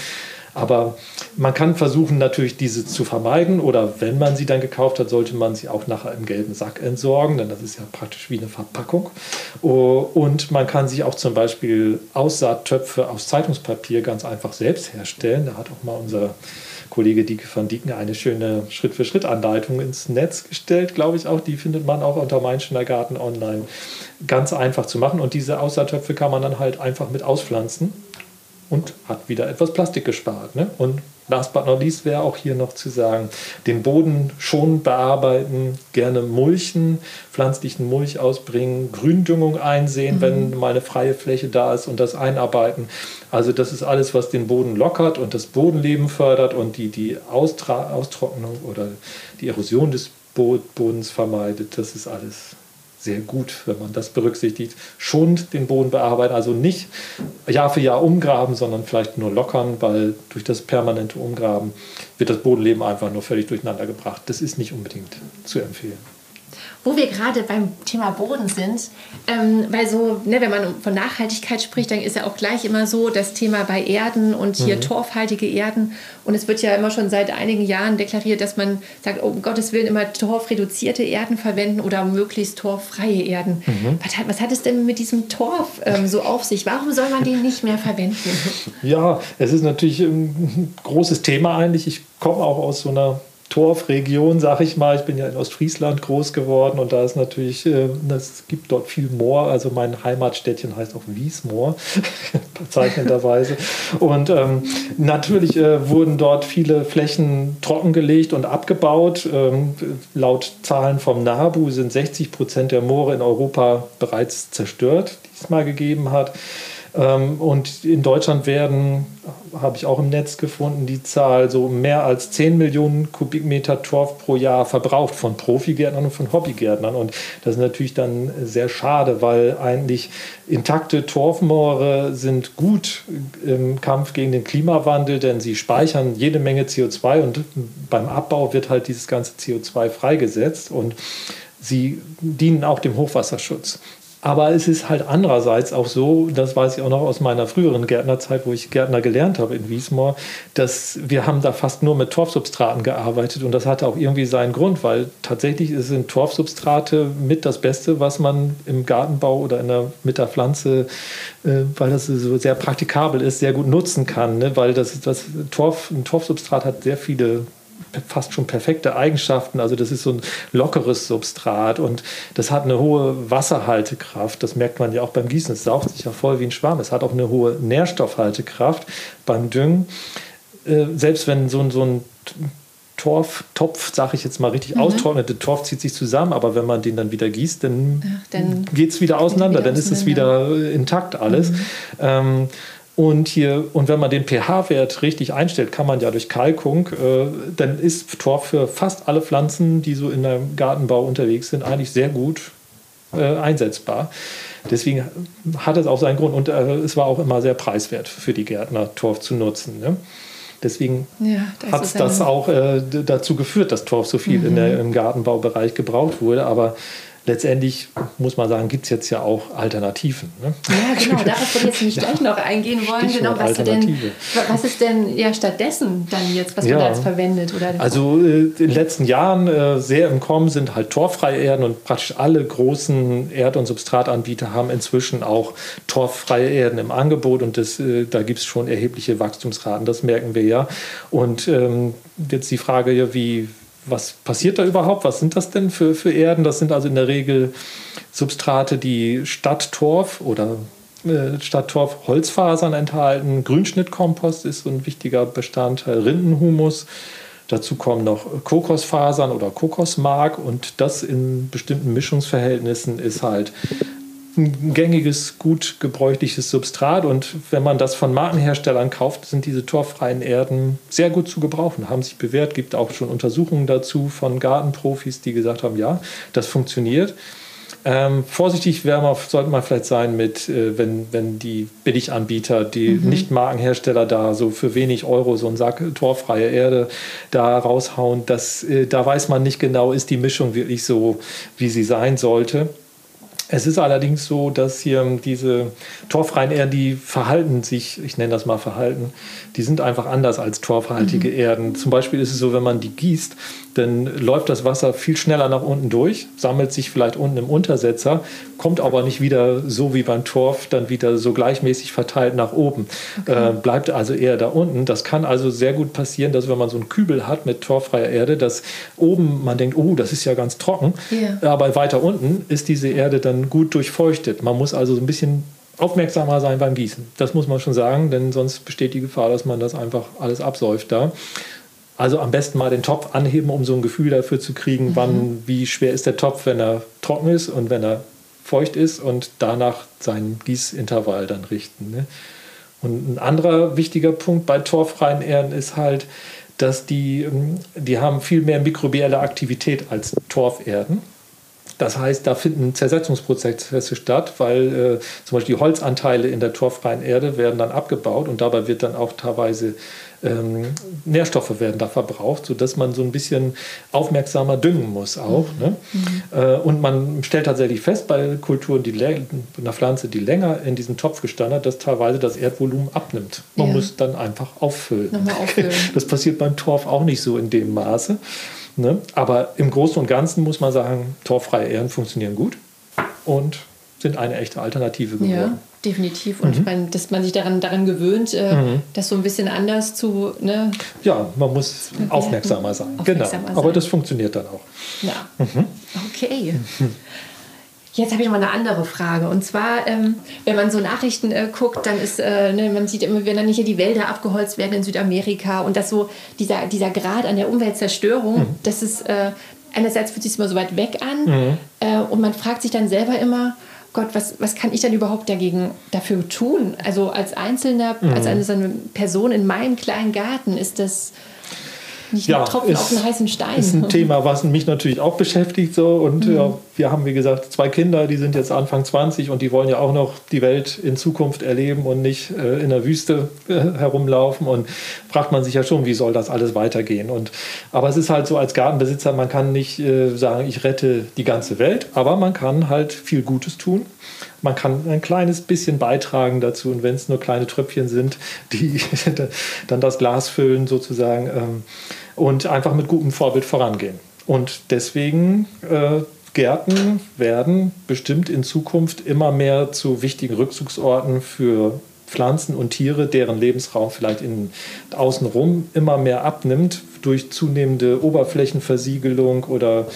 Aber man kann versuchen, natürlich diese zu vermeiden oder wenn man sie dann gekauft hat, sollte man sie auch nachher im gelben Sack entsorgen, denn das ist ja praktisch wie eine Verpackung. Oh, Und man kann sich auch zum Beispiel Aussaattöpfe aus Zeitungspapier ganz einfach selbst herstellen. Da hat auch mal unser Kollege Dieke van Dieken eine schöne Schritt-für-Schritt-Anleitung ins Netz gestellt, glaube ich auch. Die findet man auch unter Mein schöner Garten online. Ganz einfach zu machen. Und diese Aussaattöpfe kann man dann halt einfach mit auspflanzen und hat wieder etwas Plastik gespart. Ne? Und last but not least wäre auch hier noch zu sagen, den Boden schon bearbeiten, gerne mulchen, pflanzlichen Mulch ausbringen, Gründüngung einsehen, mhm. wenn mal eine freie Fläche da ist und das einarbeiten. Also das ist alles, was den Boden lockert und das Bodenleben fördert und die, die Austra Austrocknung oder die Erosion des Bodens vermeidet. Das ist alles sehr gut, wenn man das berücksichtigt. Schonend den Boden bearbeiten, also nicht Jahr für Jahr umgraben, sondern vielleicht nur lockern, weil durch das permanente Umgraben wird das Bodenleben einfach nur völlig durcheinander gebracht. Das ist nicht unbedingt zu empfehlen. Wo wir gerade beim Thema Boden sind, ähm, weil so, ne, wenn man von Nachhaltigkeit spricht, dann ist ja auch gleich immer so das Thema bei Erden und hier mhm. torfhaltige Erden. Und es wird ja immer schon seit einigen Jahren deklariert, dass man sagt, oh, um Gottes Willen immer torfreduzierte Erden verwenden oder möglichst torffreie Erden. Mhm. Was, hat, was, hat, es denn mit diesem Torf ähm, so auf sich? Warum soll man den nicht mehr verwenden? Ja, es ist natürlich ein großes Thema eigentlich. Ich komme auch aus so einer Torfregion, sag ich mal. Ich bin ja in Ostfriesland groß geworden und da ist natürlich, äh, es gibt dort viel Moor. Also mein Heimatstädtchen heißt auch Wiesmoor, bezeichnenderweise. Und ähm, natürlich äh, wurden dort viele Flächen trockengelegt und abgebaut. Ähm, laut Zahlen vom NABU sind 60 Prozent der Moore in Europa bereits zerstört, die es mal gegeben hat. Ähm, und in Deutschland werden, habe ich auch im Netz gefunden, die Zahl so mehr als 10 Millionen Kubikmeter Torf pro Jahr verbraucht von Profigärtnern und von Hobbygärtnern. Und das ist natürlich dann sehr schade, weil eigentlich intakte Torfmoore sind gut im Kampf gegen den Klimawandel, denn sie speichern jede Menge CO2 und beim Abbau wird halt dieses ganze CO2 freigesetzt und sie dienen auch dem Hochwasserschutz. Aber es ist halt andererseits auch so, das weiß ich auch noch aus meiner früheren Gärtnerzeit, wo ich Gärtner gelernt habe in Wiesmoor, dass wir haben da fast nur mit Torfsubstraten gearbeitet und das hatte auch irgendwie seinen Grund, weil tatsächlich sind Torfsubstrate mit das Beste, was man im Gartenbau oder in der, mit der Pflanze, äh, weil das so sehr praktikabel ist, sehr gut nutzen kann, ne? weil das, das Torf, ein Torfsubstrat hat sehr viele fast schon perfekte Eigenschaften. Also das ist so ein lockeres Substrat und das hat eine hohe Wasserhaltekraft. Das merkt man ja auch beim Gießen. Es saugt sich ja voll wie ein Schwamm. Es hat auch eine hohe Nährstoffhaltekraft beim Düngen. Äh, selbst wenn so ein, so ein Torftopf, sage ich jetzt mal richtig mhm. austrocknet, der Torf zieht sich zusammen, aber wenn man den dann wieder gießt, dann, dann geht es wieder auseinander, wieder dann ist es wieder intakt alles. Mhm. Ähm, und, hier, und wenn man den pH-Wert richtig einstellt, kann man ja durch Kalkung, äh, dann ist Torf für fast alle Pflanzen, die so in der Gartenbau unterwegs sind, eigentlich sehr gut äh, einsetzbar. Deswegen hat es auch seinen Grund und äh, es war auch immer sehr preiswert für die Gärtner, Torf zu nutzen. Ne? Deswegen ja, hat es das auch äh, dazu geführt, dass Torf so viel mhm. der, im Gartenbaubereich gebraucht wurde. Aber letztendlich muss man sagen, gibt es jetzt ja auch Alternativen. Ne? Ja, genau, darauf würde ich jetzt nicht ja. gleich noch eingehen wollen. Stichwort genau, was, denn, was ist denn ja stattdessen dann jetzt, was ja. man da jetzt verwendet? Oder also äh, in den letzten Jahren äh, sehr im Kommen sind halt torffreie Erden und praktisch alle großen Erd- und Substratanbieter haben inzwischen auch torffreie Erden im Angebot und das, äh, da gibt es schon erhebliche Wachstumsraten, das merken wir ja. Und ähm, jetzt die Frage, ja, wie, was passiert da überhaupt? Was sind das denn für, für Erden? Das sind also in der Regel Substrate, die statt Torf oder äh, statt Torf Holzfasern enthalten. Grünschnittkompost ist so ein wichtiger Bestandteil, Rindenhumus. Dazu kommen noch Kokosfasern oder Kokosmark und das in bestimmten Mischungsverhältnissen ist halt ein gängiges, gut gebräuchliches Substrat. Und wenn man das von Markenherstellern kauft, sind diese torffreien Erden sehr gut zu gebrauchen, haben sich bewährt. Gibt auch schon Untersuchungen dazu von Gartenprofis, die gesagt haben, ja, das funktioniert. Ähm, vorsichtig man, sollte man vielleicht sein mit, äh, wenn, wenn die Billiganbieter, die mhm. Nicht-Markenhersteller da so für wenig Euro so einen Sack torfreie Erde da raushauen. Das, äh, da weiß man nicht genau, ist die Mischung wirklich so, wie sie sein sollte. Es ist allerdings so, dass hier diese torfreien Erden, die verhalten sich, ich nenne das mal Verhalten, die sind einfach anders als torfhaltige mhm. Erden. Zum Beispiel ist es so, wenn man die gießt, dann läuft das Wasser viel schneller nach unten durch, sammelt sich vielleicht unten im Untersetzer, kommt aber nicht wieder so wie beim Torf dann wieder so gleichmäßig verteilt nach oben. Okay. Äh, bleibt also eher da unten. Das kann also sehr gut passieren, dass wenn man so einen Kübel hat mit torffreier Erde, dass oben man denkt, oh, das ist ja ganz trocken, yeah. aber weiter unten ist diese Erde dann gut durchfeuchtet. Man muss also so ein bisschen aufmerksamer sein beim Gießen. Das muss man schon sagen, denn sonst besteht die Gefahr, dass man das einfach alles absäuft da. Also am besten mal den Topf anheben, um so ein Gefühl dafür zu kriegen, mhm. wann, wie schwer ist der Topf, wenn er trocken ist und wenn er feucht ist und danach seinen Gießintervall dann richten. Ne? Und ein anderer wichtiger Punkt bei torffreien Erden ist halt, dass die, ähm, die haben viel mehr mikrobielle Aktivität als Torferden. Das heißt, da finden Zersetzungsprozesse statt, weil äh, zum Beispiel die Holzanteile in der torffreien Erde werden dann abgebaut und dabei wird dann auch teilweise ähm, Nährstoffe werden da verbraucht, sodass man so ein bisschen aufmerksamer düngen muss auch. Ne? Mhm. Äh, und man stellt tatsächlich fest bei Kulturen, die einer Pflanze, die länger in diesem Topf gestanden hat, dass teilweise das Erdvolumen abnimmt. Man ja. muss dann einfach auffüllen. auffüllen. Das passiert beim Torf auch nicht so in dem Maße. Ne? Aber im Großen und Ganzen muss man sagen, torffreie Ehren funktionieren gut und sind eine echte Alternative geworden. Ja definitiv. Und mhm. man, dass man sich daran, daran gewöhnt, äh, mhm. das so ein bisschen anders zu. Ne, ja, man muss aufmerksamer sein. Aufmerksamer genau. Sein. Aber das funktioniert dann auch. Ja. Mhm. Okay. Jetzt habe ich noch mal eine andere Frage. Und zwar, ähm, wenn man so Nachrichten äh, guckt, dann ist, äh, ne, man sieht immer, wenn dann hier die Wälder abgeholzt werden in Südamerika und dass so dieser, dieser Grad an der Umweltzerstörung, mhm. das ist äh, einerseits fühlt sich immer so weit weg an mhm. äh, und man fragt sich dann selber immer, Gott, was, was kann ich dann überhaupt dagegen dafür tun? Also als Einzelner, mhm. als eine, so eine Person in meinem kleinen Garten ist das nicht ja, Tropfen ist, auf einen heißen Stein. ist ein Thema, was mich natürlich auch beschäftigt. So. Und mhm. ja, wir haben, wie gesagt, zwei Kinder, die sind jetzt Anfang 20 und die wollen ja auch noch die Welt in Zukunft erleben und nicht äh, in der Wüste äh, herumlaufen. Und fragt man sich ja schon, wie soll das alles weitergehen. Und, aber es ist halt so, als Gartenbesitzer, man kann nicht äh, sagen, ich rette die ganze Welt, aber man kann halt viel Gutes tun. Man kann ein kleines bisschen beitragen dazu und wenn es nur kleine Tröpfchen sind, die dann das Glas füllen sozusagen. Und einfach mit gutem Vorbild vorangehen. Und deswegen äh, Gärten werden bestimmt in Zukunft immer mehr zu wichtigen Rückzugsorten für Pflanzen und Tiere, deren Lebensraum vielleicht in, außenrum immer mehr abnimmt durch zunehmende Oberflächenversiegelung oder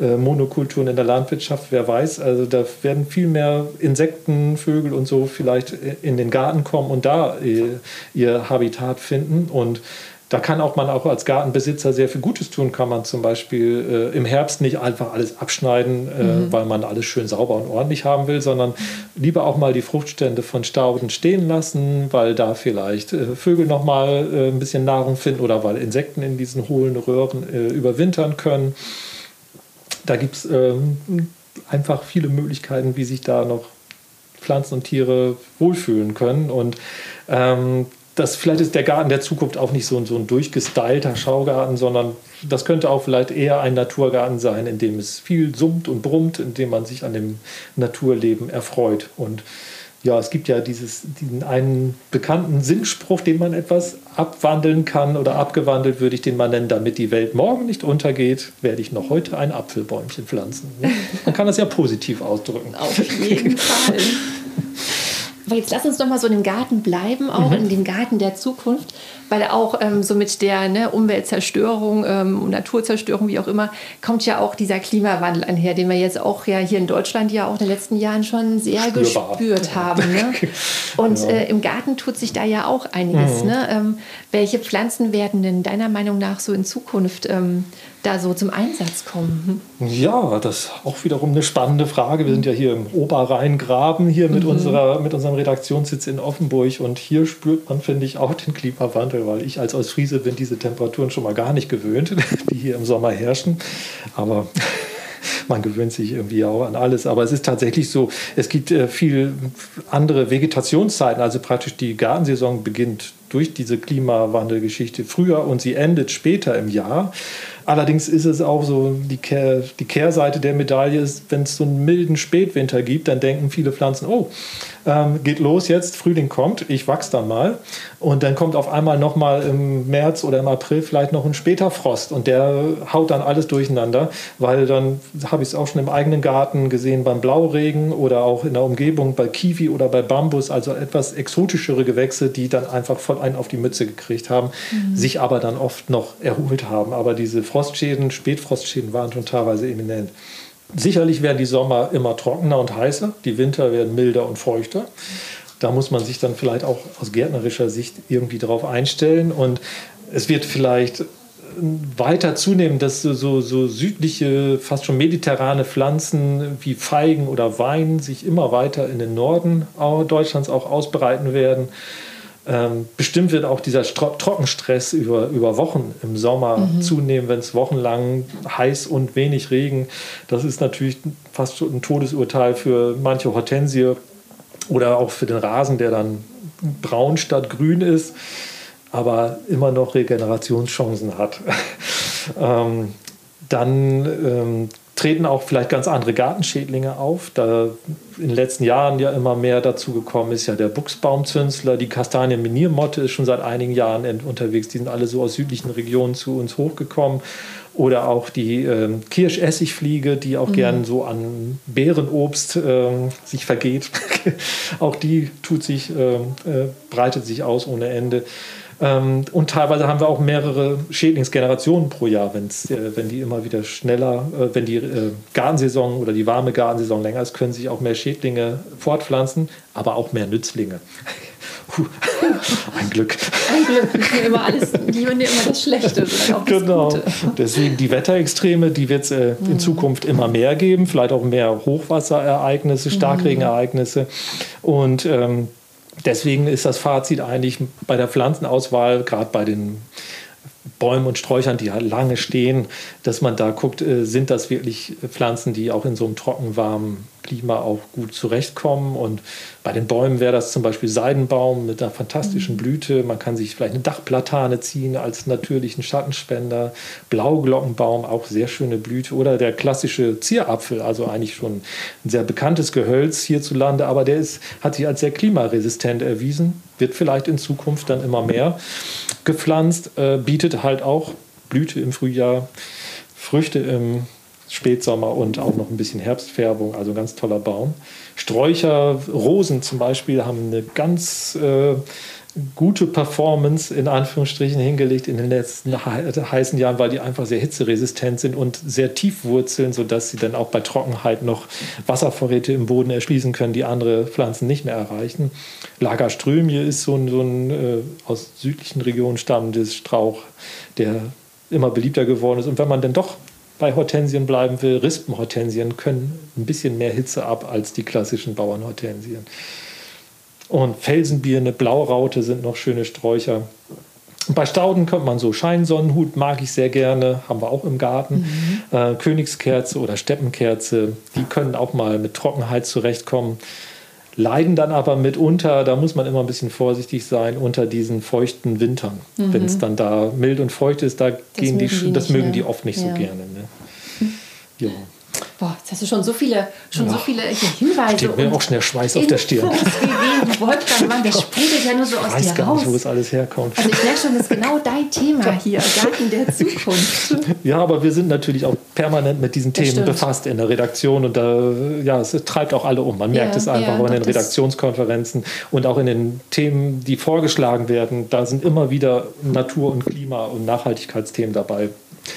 äh, Monokulturen in der Landwirtschaft, wer weiß. Also da werden viel mehr Insekten, Vögel und so vielleicht in den Garten kommen und da ihr, äh, ihr Habitat finden. Und da kann auch man auch als Gartenbesitzer sehr viel Gutes tun. Kann man zum Beispiel äh, im Herbst nicht einfach alles abschneiden, äh, mhm. weil man alles schön sauber und ordentlich haben will, sondern lieber auch mal die Fruchtstände von Stauden stehen lassen, weil da vielleicht äh, Vögel noch mal äh, ein bisschen Nahrung finden oder weil Insekten in diesen hohlen Röhren äh, überwintern können. Da gibt es ähm, einfach viele Möglichkeiten, wie sich da noch Pflanzen und Tiere wohlfühlen können. Und ähm, das, vielleicht ist der Garten der Zukunft auch nicht so, ein, so ein durchgestylter Schaugarten, sondern das könnte auch vielleicht eher ein Naturgarten sein, in dem es viel summt und brummt, in dem man sich an dem Naturleben erfreut. Und ja, es gibt ja dieses, diesen einen bekannten Sinnspruch, den man etwas abwandeln kann oder abgewandelt würde ich den mal nennen, damit die Welt morgen nicht untergeht, werde ich noch heute ein Apfelbäumchen pflanzen. Man kann das ja positiv ausdrücken. Auf jeden Fall. Aber jetzt lass uns doch mal so in dem Garten bleiben, auch mhm. in dem Garten der Zukunft, weil auch ähm, so mit der ne, Umweltzerstörung, ähm, Naturzerstörung, wie auch immer, kommt ja auch dieser Klimawandel einher, den wir jetzt auch ja hier in Deutschland ja auch in den letzten Jahren schon sehr Spürbar. gespürt haben. Ne? Und ja. äh, im Garten tut sich da ja auch einiges. Mhm. Ne? Ähm, welche Pflanzen werden denn deiner Meinung nach so in Zukunft ähm, da so zum Einsatz kommen? Ja, das ist auch wiederum eine spannende Frage. Wir sind ja hier im Oberrheingraben, hier mit, mhm. unserer, mit unserem Redaktionssitz in Offenburg. Und hier spürt man, finde ich, auch den Klimawandel, weil ich als Ostfriese bin diese Temperaturen schon mal gar nicht gewöhnt, die hier im Sommer herrschen. Aber man gewöhnt sich irgendwie auch an alles. Aber es ist tatsächlich so, es gibt äh, viel andere Vegetationszeiten. Also praktisch die Gartensaison beginnt durch diese Klimawandelgeschichte früher und sie endet später im Jahr. Allerdings ist es auch so, die, Kehr, die Kehrseite der Medaille ist, wenn es so einen milden Spätwinter gibt, dann denken viele Pflanzen, oh, ähm, geht los jetzt, Frühling kommt, ich wachse dann mal. Und dann kommt auf einmal nochmal im März oder im April vielleicht noch ein später Frost und der haut dann alles durcheinander, weil dann habe ich es auch schon im eigenen Garten gesehen beim Blauregen oder auch in der Umgebung bei Kiwi oder bei Bambus, also etwas exotischere Gewächse, die dann einfach voll einen auf die Mütze gekriegt haben, mhm. sich aber dann oft noch erholt haben. Aber diese Frostschäden, Spätfrostschäden waren schon teilweise eminent. Sicherlich werden die Sommer immer trockener und heißer, die Winter werden milder und feuchter. Da muss man sich dann vielleicht auch aus gärtnerischer Sicht irgendwie darauf einstellen. Und es wird vielleicht weiter zunehmen, dass so, so, südliche, fast schon mediterrane Pflanzen wie Feigen oder Wein sich immer weiter in den Norden Deutschlands auch ausbreiten werden. Ähm, bestimmt wird auch dieser Stro Trockenstress über, über Wochen im Sommer mhm. zunehmen, wenn es wochenlang heiß und wenig Regen. Das ist natürlich fast ein Todesurteil für manche Hortensie oder auch für den Rasen, der dann braun statt grün ist, aber immer noch Regenerationschancen hat. ähm, dann ähm, treten auch vielleicht ganz andere Gartenschädlinge auf. Da in den letzten Jahren ja immer mehr dazu gekommen ist, ja der Buchsbaumzünsler, die Kastanienminiermotte ist schon seit einigen Jahren unterwegs. Die sind alle so aus südlichen Regionen zu uns hochgekommen. Oder auch die äh, Kirschessigfliege, die auch mhm. gern so an Beerenobst äh, sich vergeht. auch die tut sich, äh, äh, breitet sich aus ohne Ende. Ähm, und teilweise haben wir auch mehrere Schädlingsgenerationen pro Jahr, wenn's, äh, wenn die immer wieder schneller, äh, wenn die äh, Gartensaison oder die warme Gartensaison länger ist, können sich auch mehr Schädlinge fortpflanzen, aber auch mehr Nützlinge. Ein Glück. Ein Glück. Nicht immer, alles, nicht immer das Schlechte, auch das genau. Gute. Deswegen die Wetterextreme, die wird es äh, in mhm. Zukunft immer mehr geben. Vielleicht auch mehr Hochwasserereignisse, Starkregenereignisse. Und ähm, deswegen ist das Fazit eigentlich bei der Pflanzenauswahl, gerade bei den Bäumen und Sträuchern, die halt lange stehen, dass man da guckt, äh, sind das wirklich Pflanzen, die auch in so einem trocken, warmen Klima auch gut zurechtkommen. Und bei den Bäumen wäre das zum Beispiel Seidenbaum mit einer fantastischen mhm. Blüte. Man kann sich vielleicht eine Dachplatane ziehen als natürlichen Schattenspender. Blauglockenbaum, auch sehr schöne Blüte. Oder der klassische Zierapfel, also eigentlich schon ein sehr bekanntes Gehölz hierzulande, aber der ist, hat sich als sehr klimaresistent erwiesen. Wird vielleicht in Zukunft dann immer mehr gepflanzt, äh, bietet halt auch Blüte im Frühjahr, Früchte im Spätsommer und auch noch ein bisschen Herbstfärbung, also ein ganz toller Baum. Sträucher, Rosen zum Beispiel haben eine ganz äh, gute Performance in Anführungsstrichen hingelegt in den letzten heißen Jahren, weil die einfach sehr hitzeresistent sind und sehr tief wurzeln, sodass sie dann auch bei Trockenheit noch Wasservorräte im Boden erschließen können, die andere Pflanzen nicht mehr erreichen. Lagerströmie ist so ein, so ein äh, aus südlichen Regionen stammendes Strauch, der immer beliebter geworden ist. Und wenn man dann doch bei Hortensien bleiben will, Rispenhortensien können ein bisschen mehr Hitze ab als die klassischen Bauernhortensien. Und Felsenbirne, Blauraute sind noch schöne Sträucher. Bei Stauden kommt man so Scheinsonnenhut, mag ich sehr gerne, haben wir auch im Garten. Mhm. Äh, Königskerze oder Steppenkerze, die können auch mal mit Trockenheit zurechtkommen leiden dann aber mitunter, da muss man immer ein bisschen vorsichtig sein, unter diesen feuchten Wintern. Mhm. Wenn es dann da mild und feucht ist, da das gehen die, die das mögen mehr. die oft nicht ja. so gerne. Ne? Ja. Boah, jetzt hast du schon so viele, schon ja. so viele Hinweise. Steht mir auch schnell Schweiß auf der Stirn. Wolfgang Mann, das sprudelt ja nur so aus dir raus. Nicht, wo es alles herkommt. Also ich merke schon, das ist genau dein Thema hier, Garten der Zukunft. Ja, aber wir sind natürlich auch permanent mit diesen Themen befasst in der Redaktion und da, ja, es treibt auch alle um. Man merkt ja, es einfach ja, in den Redaktionskonferenzen und auch in den Themen, die vorgeschlagen werden. Da sind immer wieder Natur- und Klima- und Nachhaltigkeitsthemen dabei.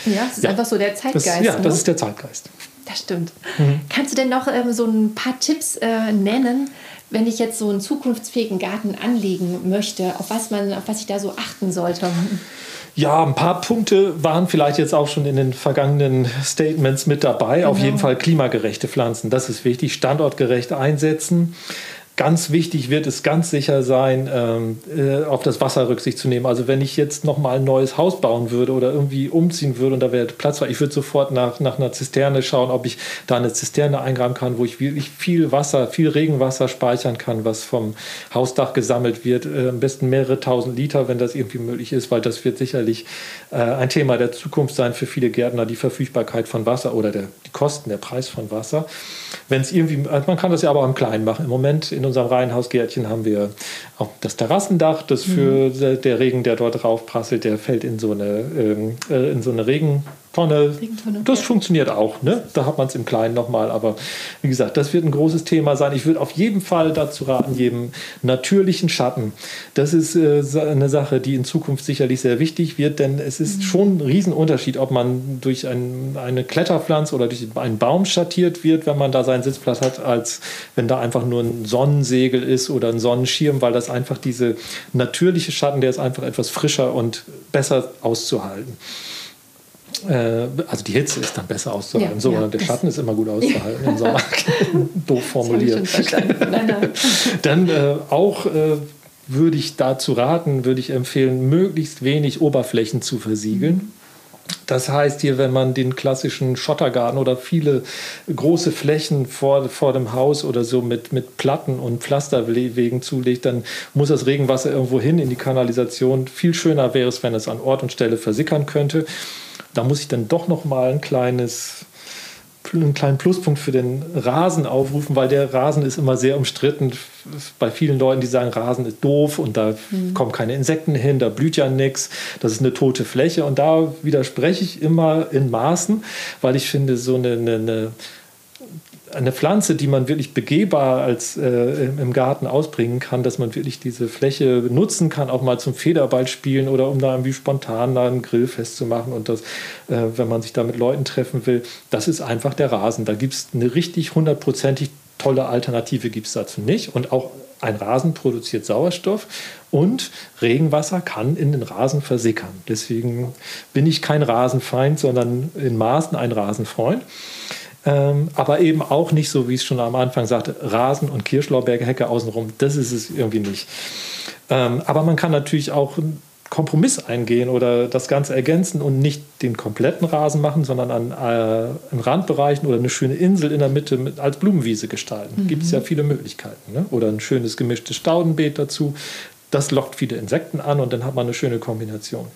Ja, es ist einfach so der Zeitgeist. Das, ja, ne? das ist der Zeitgeist. Das stimmt. Mhm. Kannst du denn noch ähm, so ein paar Tipps äh, nennen, wenn ich jetzt so einen zukunftsfähigen Garten anlegen möchte, auf was, man, auf was ich da so achten sollte? Ja, ein paar Punkte waren vielleicht jetzt auch schon in den vergangenen Statements mit dabei. Genau. Auf jeden Fall klimagerechte Pflanzen, das ist wichtig. Standortgerecht einsetzen. Ganz wichtig wird es ganz sicher sein, ähm, äh, auf das Wasser Rücksicht zu nehmen. Also wenn ich jetzt noch mal ein neues Haus bauen würde oder irgendwie umziehen würde und da wäre Platz ich würde sofort nach, nach einer Zisterne schauen, ob ich da eine Zisterne eingraben kann, wo ich wirklich viel Wasser, viel Regenwasser speichern kann, was vom Hausdach gesammelt wird. Äh, am besten mehrere tausend Liter, wenn das irgendwie möglich ist, weil das wird sicherlich äh, ein Thema der Zukunft sein für viele Gärtner, die Verfügbarkeit von Wasser oder der, Kosten, der Preis von Wasser. Wenn es irgendwie, also man kann das ja aber auch im Kleinen machen. Im Moment in unserem Reihenhausgärtchen haben wir auch das Terrassendach, das für mhm. der Regen, der dort drauf prasselt, der fällt in so eine, ähm, äh, in so eine Regen, Tonne. Das ja. funktioniert auch. Ne? Da hat man es im Kleinen nochmal. Aber wie gesagt, das wird ein großes Thema sein. Ich würde auf jeden Fall dazu raten, jedem natürlichen Schatten. Das ist äh, eine Sache, die in Zukunft sicherlich sehr wichtig wird, denn es ist mhm. schon ein Riesenunterschied, ob man durch ein, eine Kletterpflanze oder durch einen Baum schattiert wird, wenn man da seinen Sitzplatz hat, als wenn da einfach nur ein Sonnensegel ist oder ein Sonnenschirm, weil das einfach diese natürliche Schatten, der ist einfach etwas frischer und besser auszuhalten. Äh, also die Hitze ist dann besser auszuhalten. Ja, so, ja, der Schatten ist immer gut auszuhalten im Sommer. Doof formuliert. Nein, nein. dann äh, auch äh, würde ich dazu raten, würde ich empfehlen, möglichst wenig Oberflächen zu versiegeln. Das heißt hier, wenn man den klassischen Schottergarten oder viele große Flächen vor, vor dem Haus oder so mit, mit Platten und Pflasterwegen zulegt, dann muss das Regenwasser irgendwo hin in die Kanalisation. Viel schöner wäre es, wenn es an Ort und Stelle versickern könnte da muss ich dann doch noch mal ein kleines einen kleinen Pluspunkt für den Rasen aufrufen, weil der Rasen ist immer sehr umstritten bei vielen Leuten, die sagen, Rasen ist doof und da mhm. kommen keine Insekten hin, da blüht ja nichts, das ist eine tote Fläche und da widerspreche ich immer in Maßen, weil ich finde, so eine, eine, eine Pflanze, die man wirklich begehbar als äh, im Garten ausbringen kann, dass man wirklich diese Fläche nutzen kann, auch mal zum Federball spielen oder um da irgendwie spontan da einen Grill festzumachen und das, äh, wenn man sich da mit Leuten treffen will, das ist einfach der Rasen. Da gibt es eine richtig hundertprozentig tolle Alternative gibt es dazu nicht und auch ein Rasen produziert Sauerstoff und Regenwasser kann in den Rasen versickern. Deswegen bin ich kein Rasenfeind, sondern in Maßen ein Rasenfreund. Ähm, aber eben auch nicht so, wie ich es schon am Anfang sagte, Rasen und Kirschlorbeerhecke außenrum. Das ist es irgendwie nicht. Ähm, aber man kann natürlich auch einen Kompromiss eingehen oder das Ganze ergänzen und nicht den kompletten Rasen machen, sondern an, äh, an Randbereichen oder eine schöne Insel in der Mitte mit, als Blumenwiese gestalten. Mhm. Gibt es ja viele Möglichkeiten. Ne? Oder ein schönes gemischtes Staudenbeet dazu. Das lockt viele Insekten an und dann hat man eine schöne Kombination.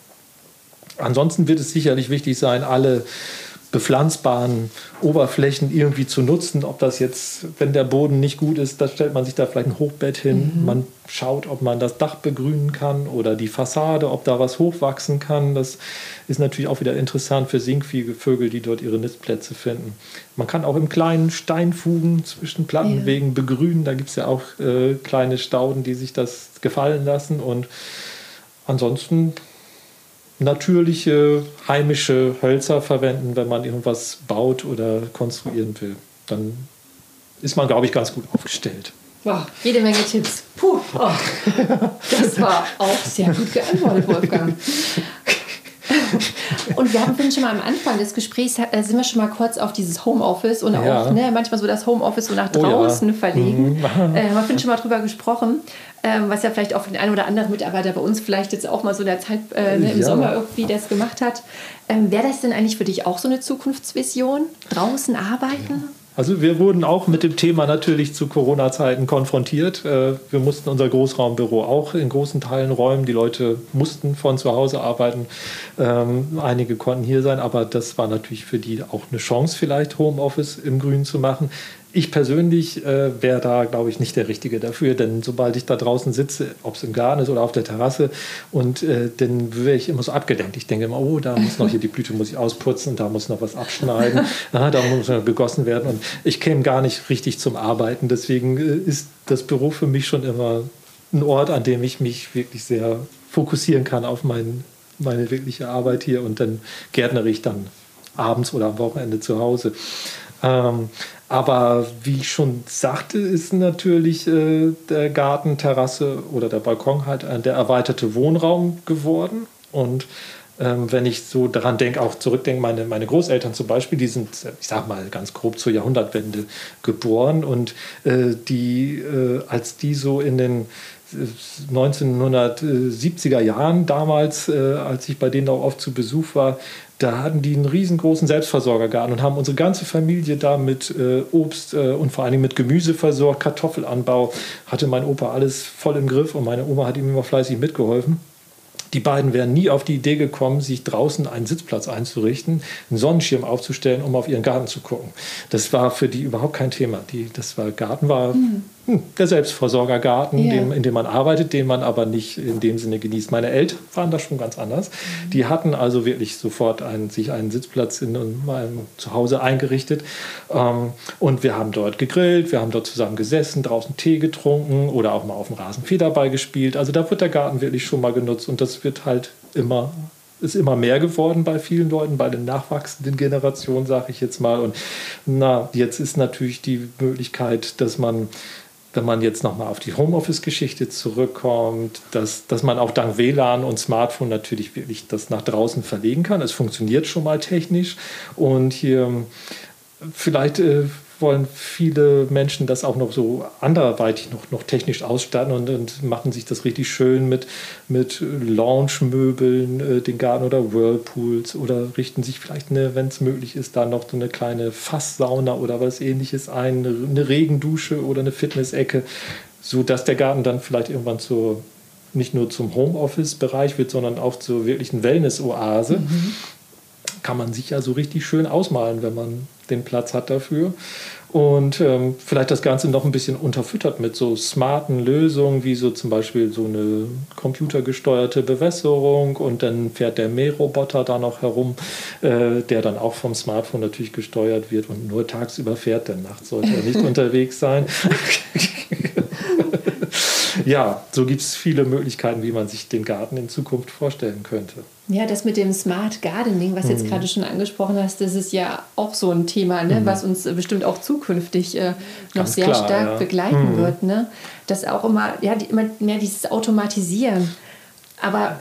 Ansonsten wird es sicherlich wichtig sein, alle bepflanzbaren Oberflächen irgendwie zu nutzen. Ob das jetzt, wenn der Boden nicht gut ist, da stellt man sich da vielleicht ein Hochbett hin. Mhm. Man schaut, ob man das Dach begrünen kann oder die Fassade, ob da was hochwachsen kann. Das ist natürlich auch wieder interessant für Singvögel, die dort ihre Nistplätze finden. Man kann auch im kleinen Steinfugen zwischen Plattenwegen ja. begrünen. Da gibt es ja auch äh, kleine Stauden, die sich das gefallen lassen. Und ansonsten natürliche heimische Hölzer verwenden, wenn man irgendwas baut oder konstruieren will. Dann ist man, glaube ich, ganz gut aufgestellt. Wow, jede Menge Tipps. Puh, oh, das war auch sehr gut geantwortet, Wolfgang. und wir haben schon mal am Anfang des Gesprächs, äh, sind wir schon mal kurz auf dieses Homeoffice und ja. auch ne, manchmal so das Homeoffice so nach draußen oh ja. verlegen. Mhm. Äh, wir haben schon mal drüber gesprochen, ähm, was ja vielleicht auch für den einen oder anderen Mitarbeiter bei uns vielleicht jetzt auch mal so in der Zeit äh, ne, im ja. Sommer irgendwie das gemacht hat. Ähm, Wäre das denn eigentlich für dich auch so eine Zukunftsvision? Draußen arbeiten? Also wir wurden auch mit dem Thema natürlich zu Corona-Zeiten konfrontiert. Äh, wir mussten unser Großraumbüro auch in großen Teilen räumen. Die Leute mussten von zu Hause arbeiten. Ähm, einige konnten hier sein, aber das war natürlich für die auch eine Chance, vielleicht Homeoffice im Grün zu machen. Ich persönlich äh, wäre da, glaube ich, nicht der Richtige dafür, denn sobald ich da draußen sitze, ob es im Garten ist oder auf der Terrasse, und äh, dann wäre ich immer so abgelenkt. Ich denke immer, oh, da muss noch hier die Blüte muss ich ausputzen, da muss noch was abschneiden, na, da muss noch gegossen werden. Und ich käme gar nicht richtig zum Arbeiten. Deswegen äh, ist das Büro für mich schon immer ein Ort, an dem ich mich wirklich sehr fokussieren kann auf mein, meine wirkliche Arbeit hier und dann gärtnere ich dann abends oder am Wochenende zu Hause. Ähm, aber wie ich schon sagte, ist natürlich äh, der Garten, Terrasse oder der Balkon halt äh, der erweiterte Wohnraum geworden. Und Ähm, wenn ich so daran denke, auch zurückdenke, meine, meine Großeltern zum Beispiel, die sind, ich sag mal ganz grob zur Jahrhundertwende geboren und äh, die, äh, als die so in den 1970er Jahren damals, äh, als ich bei denen auch oft zu Besuch war, da hatten die einen riesengroßen Selbstversorgergarten und haben unsere ganze Familie da mit äh, Obst äh, und vor allem mit Gemüse versorgt, Kartoffelanbau. Hatte mein Opa alles voll im Griff und meine Oma hat ihm immer fleißig mitgeholfen. Die beiden wären nie auf die Idee gekommen, sich draußen einen Sitzplatz einzurichten, einen Sonnenschirm aufzustellen, um auf ihren Garten zu gucken. Das war für die überhaupt kein Thema. Die, das war Garten war mhm der Selbstversorgergarten, ja. dem, in dem man arbeitet, den man aber nicht in dem Sinne genießt. Meine Eltern waren da schon ganz anders. Mhm. Die hatten also wirklich sofort einen, sich einen Sitzplatz in meinem Zuhause eingerichtet. Ähm, und wir haben dort gegrillt, wir haben dort zusammen gesessen, draußen Tee getrunken oder auch mal auf dem Rasen Federball gespielt. Also da wird der Garten wirklich schon mal genutzt und das wird halt immer ist immer mehr geworden bei vielen Leuten, bei den nachwachsenden Generationen, sage ich jetzt mal. Und na, jetzt ist natürlich die Möglichkeit, dass man wenn man jetzt nochmal auf die Homeoffice-Geschichte zurückkommt, dass, dass man auch dank WLAN und Smartphone natürlich wirklich das nach draußen verlegen kann. Es funktioniert schon mal technisch und hier vielleicht äh, wollen viele Menschen das auch noch so anderweitig noch, noch technisch ausstatten und, und machen sich das richtig schön mit, mit Lounge-Möbeln, äh, den Garten oder Whirlpools oder richten sich vielleicht, wenn es möglich ist, da noch so eine kleine Fasssauna oder was ähnliches ein, eine Regendusche oder eine Fitnessecke, sodass der Garten dann vielleicht irgendwann zur nicht nur zum Homeoffice-Bereich wird, sondern auch zur wirklichen Wellness-Oase. Mhm. Kann man sich ja so richtig schön ausmalen, wenn man den Platz hat dafür. Und ähm, vielleicht das Ganze noch ein bisschen unterfüttert mit so smarten Lösungen, wie so zum Beispiel so eine computergesteuerte Bewässerung und dann fährt der Mähroboter da noch herum, äh, der dann auch vom Smartphone natürlich gesteuert wird und nur tagsüber fährt, denn nachts sollte er nicht unterwegs sein. ja, so gibt es viele Möglichkeiten, wie man sich den Garten in Zukunft vorstellen könnte. Ja, das mit dem Smart Gardening, was jetzt mhm. gerade schon angesprochen hast, das ist ja auch so ein Thema, ne, mhm. was uns bestimmt auch zukünftig äh, noch Ganz sehr klar, stark ja. begleiten mhm. wird. Ne? Das auch immer, ja, die, immer mehr dieses Automatisieren. Aber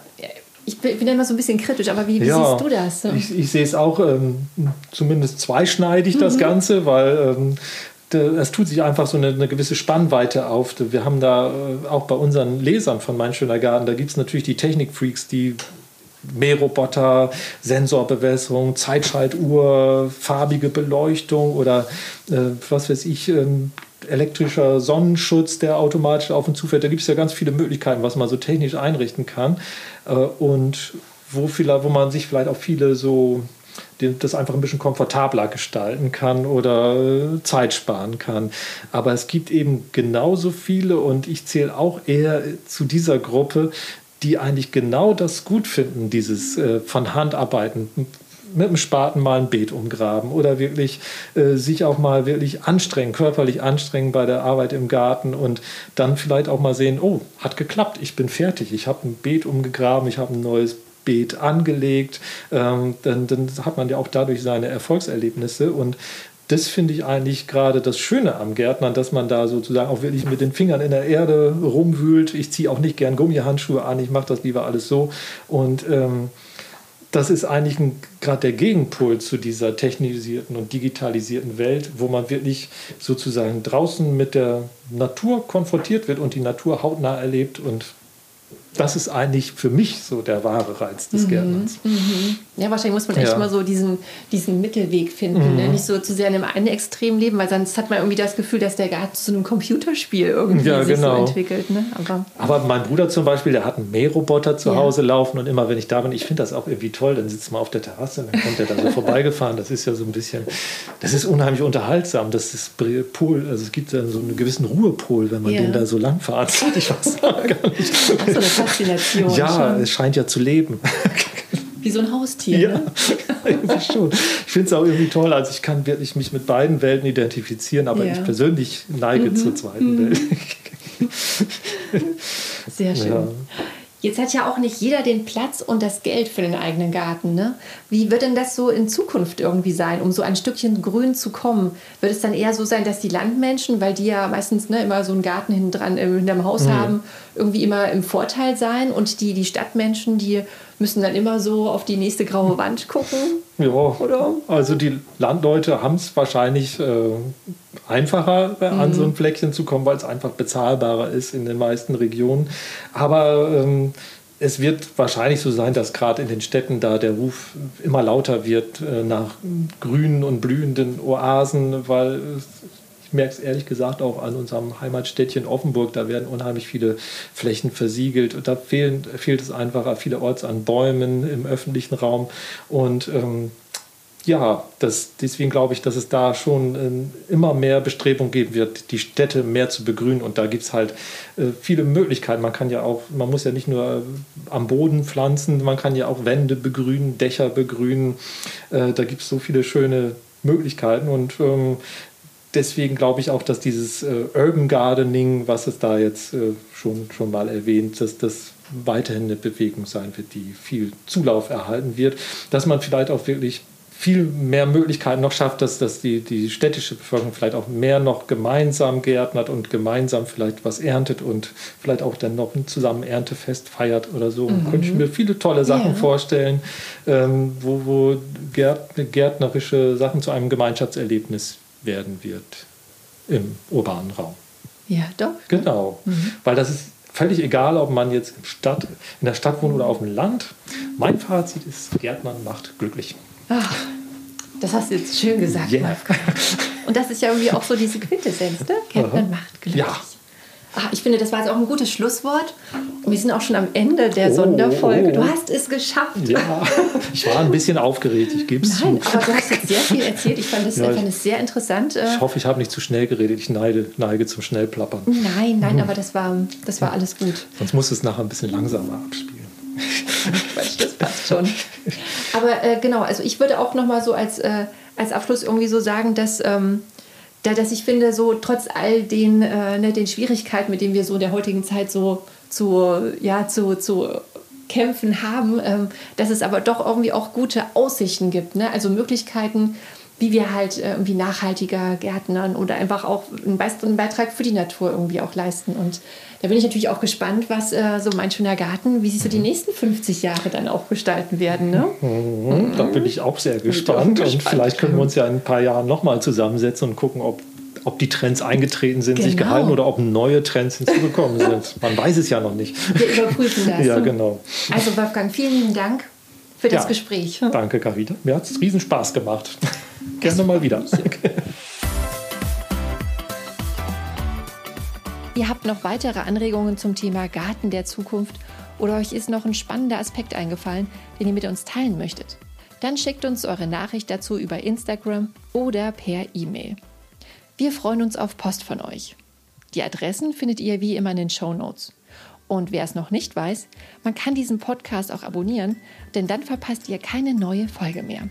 ich bin, immer so ein bisschen kritisch, aber wie, wie ja, siehst du das? Ich, ich, sehe es auch ähm, zumindest zweischneidig, das mhm. Ganze, weil ähm, es tut sich einfach so eine, eine, gewisse Spannweite auf. Wir haben da äh, auch bei unseren Lesern von Mein Schöner Garten, da gibt es natürlich die Technikfreaks, die Mähroboter, Sensorbewässerung, Zeitschaltuhr, farbige Beleuchtung oder äh, was weiß ich, ähm, elektrischer Sonnenschutz, der automatisch auf und zufällt. Da gibt es ja ganz viele Möglichkeiten, was man so technisch einrichten kann. Äh, und wo, vielleicht, wo man sich vielleicht auch viele so das einfach ein bisschen komfortabler gestalten kann oder äh, Zeit sparen kann. Aber es gibt eben genauso viele und ich zähle auch eher zu dieser Gruppe, die eigentlich genau das gut finden, dieses äh, von Hand arbeiten, mit dem Spaten mal ein Beet umgraben oder wirklich äh, sich auch mal wirklich anstrengen, körperlich anstrengen bei der Arbeit im Garten und dann vielleicht auch mal sehen, oh, hat geklappt, ich bin fertig, ich habe ein Beet umgegraben, ich habe ein neues Beet angelegt, ähm, dann, dann hat man ja auch dadurch seine Erfolgserlebnisse und das finde ich eigentlich gerade das Schöne am Gärtnern, dass man da sozusagen auch wirklich mit den Fingern in der Erde rumwühlt. Ich ziehe auch nicht gern Gummihandschuhe an, ich mache das lieber alles so. Und ähm, das ist eigentlich gerade der Gegenpol zu dieser technisierten und digitalisierten Welt, wo man wirklich sozusagen draußen mit der Natur konfrontiert wird und die Natur hautnah erlebt und das ist eigentlich für mich so der wahre Reiz des mhm, Gärtnerns. Mhm. Ja, wahrscheinlich muss man echt ja. mal so diesen, diesen Mittelweg finden. Ne? Mhm. Ne? Nicht so zu sehr in einem einen Extrem leben, weil sonst hat man irgendwie das Gefühl, dass der Garten zu einem Computerspiel irgendwie ja, sich genau. so entwickelt. Ne? Aber, Aber mein Bruder zum Beispiel, der hat einen Mähroboter zu ja. Hause laufen und immer wenn ich da bin, ich finde das auch irgendwie toll, dann sitzt man auf der Terrasse und dann kommt der da so vorbeigefahren. Das ist ja so ein bisschen, das ist unheimlich unterhaltsam. Das ist Pol, also es gibt dann so einen gewissen Ruhepol, wenn man den da so lang fährt. Ich weiß gar nicht. Ach so, Faszination. Ja, schon. es scheint ja zu leben. Wie so ein Haustier. Ja, ne? irgendwie schon. Ich finde es auch irgendwie toll. Also ich kann wirklich mich mit beiden Welten identifizieren, aber ja. ich persönlich neige mhm. zur zweiten mhm. Welt. Sehr schön. Ja. Jetzt hat ja auch nicht jeder den Platz und das Geld für den eigenen Garten. Ne? Wie wird denn das so in Zukunft irgendwie sein, um so ein Stückchen Grün zu kommen? Wird es dann eher so sein, dass die Landmenschen, weil die ja meistens ne, immer so einen Garten hinten dran äh, hinterm Haus mhm. haben, irgendwie immer im Vorteil sein und die, die Stadtmenschen, die müssen dann immer so auf die nächste graue Wand gucken. Ja, oder? also die Landleute haben es wahrscheinlich äh, einfacher, mhm. an so ein Fleckchen zu kommen, weil es einfach bezahlbarer ist in den meisten Regionen. Aber ähm, es wird wahrscheinlich so sein, dass gerade in den Städten da der Ruf immer lauter wird äh, nach grünen und blühenden Oasen, weil ich merke es ehrlich gesagt auch an unserem Heimatstädtchen Offenburg, da werden unheimlich viele Flächen versiegelt. Da fehlen, fehlt es einfach vielerorts an Bäumen im öffentlichen Raum. Und ähm, ja, das, deswegen glaube ich, dass es da schon äh, immer mehr Bestrebung geben wird, die Städte mehr zu begrünen. Und da gibt es halt äh, viele Möglichkeiten. Man kann ja auch, man muss ja nicht nur äh, am Boden pflanzen, man kann ja auch Wände begrünen, Dächer begrünen. Äh, da gibt es so viele schöne Möglichkeiten. Und ähm, deswegen glaube ich auch, dass dieses äh, Urban Gardening, was es da jetzt äh, schon, schon mal erwähnt, dass das weiterhin eine Bewegung sein wird, die viel Zulauf erhalten wird, dass man vielleicht auch wirklich viel mehr Möglichkeiten noch schafft, dass, dass die, die städtische Bevölkerung vielleicht auch mehr noch gemeinsam gärtnert und gemeinsam vielleicht was erntet und vielleicht auch dann noch ein zusammen Erntefest feiert oder so. Mhm. Könnte ich mir viele tolle Sachen yeah. vorstellen, ähm, wo, wo gärtnerische Sachen zu einem Gemeinschaftserlebnis werden wird im urbanen Raum. Ja, doch. Genau, mhm. weil das ist völlig egal, ob man jetzt in, Stadt, in der Stadt wohnt oder auf dem Land. Mein Fazit ist, Gärtnern macht glücklich. Ach, das hast du jetzt schön gesagt, yeah. Und das ist ja irgendwie auch so diese Quintessenz, ne? Gärtnern macht glücklich. Ja. Ach, ich finde, das war jetzt auch ein gutes Schlusswort. Wir sind auch schon am Ende der oh, Sonderfolge. Du hast es geschafft. Ja, ich war ein bisschen aufgeregt, ich gebe es zu. Nein, aber du hast jetzt sehr viel erzählt. Ich fand es ja, sehr interessant. Äh. Ich hoffe, ich habe nicht zu schnell geredet. Ich neide, neige zum Schnellplappern. Nein, nein, mhm. aber das war, das war alles gut. Sonst muss es nachher ein bisschen langsamer abspielen. Quatsch, das passt schon. Aber äh, genau, also ich würde auch noch mal so als, äh, als Abschluss irgendwie so sagen, dass... Ähm, da, dass ich finde, so trotz all den, äh, ne, den Schwierigkeiten, mit denen wir so in der heutigen Zeit so zu, ja, zu, zu kämpfen haben, ähm, dass es aber doch irgendwie auch gute Aussichten gibt. Ne? Also Möglichkeiten, wie wir halt äh, irgendwie nachhaltiger gärtnern oder einfach auch einen Beitrag für die Natur irgendwie auch leisten. Und da bin ich natürlich auch gespannt, was äh, so mein schöner Garten, wie sich so die mhm. nächsten 50 Jahre dann auch gestalten werden. Ne? Mhm, da bin ich auch sehr gespannt. Auch gespannt. Und vielleicht können wir uns ja in ein paar Jahren nochmal zusammensetzen und gucken, ob ob die Trends eingetreten sind, genau. sich gehalten oder ob neue Trends hinzugekommen sind. Man weiß es ja noch nicht. Wir überprüfen das. ja, genau. Also Wolfgang, vielen lieben Dank für das ja, Gespräch. Danke, Carita. Mir hat es riesen Spaß gemacht. Gerne mal wieder. Ihr habt noch weitere Anregungen zum Thema Garten der Zukunft oder euch ist noch ein spannender Aspekt eingefallen, den ihr mit uns teilen möchtet? Dann schickt uns eure Nachricht dazu über Instagram oder per E-Mail. Wir freuen uns auf Post von euch. Die Adressen findet ihr wie immer in den Show Notes. Und wer es noch nicht weiß, man kann diesen Podcast auch abonnieren, denn dann verpasst ihr keine neue Folge mehr.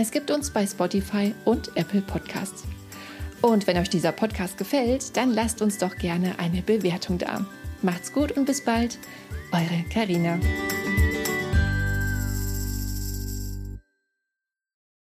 Es gibt uns bei Spotify und Apple Podcasts. Und wenn euch dieser Podcast gefällt, dann lasst uns doch gerne eine Bewertung da. Macht's gut und bis bald. Eure Karina.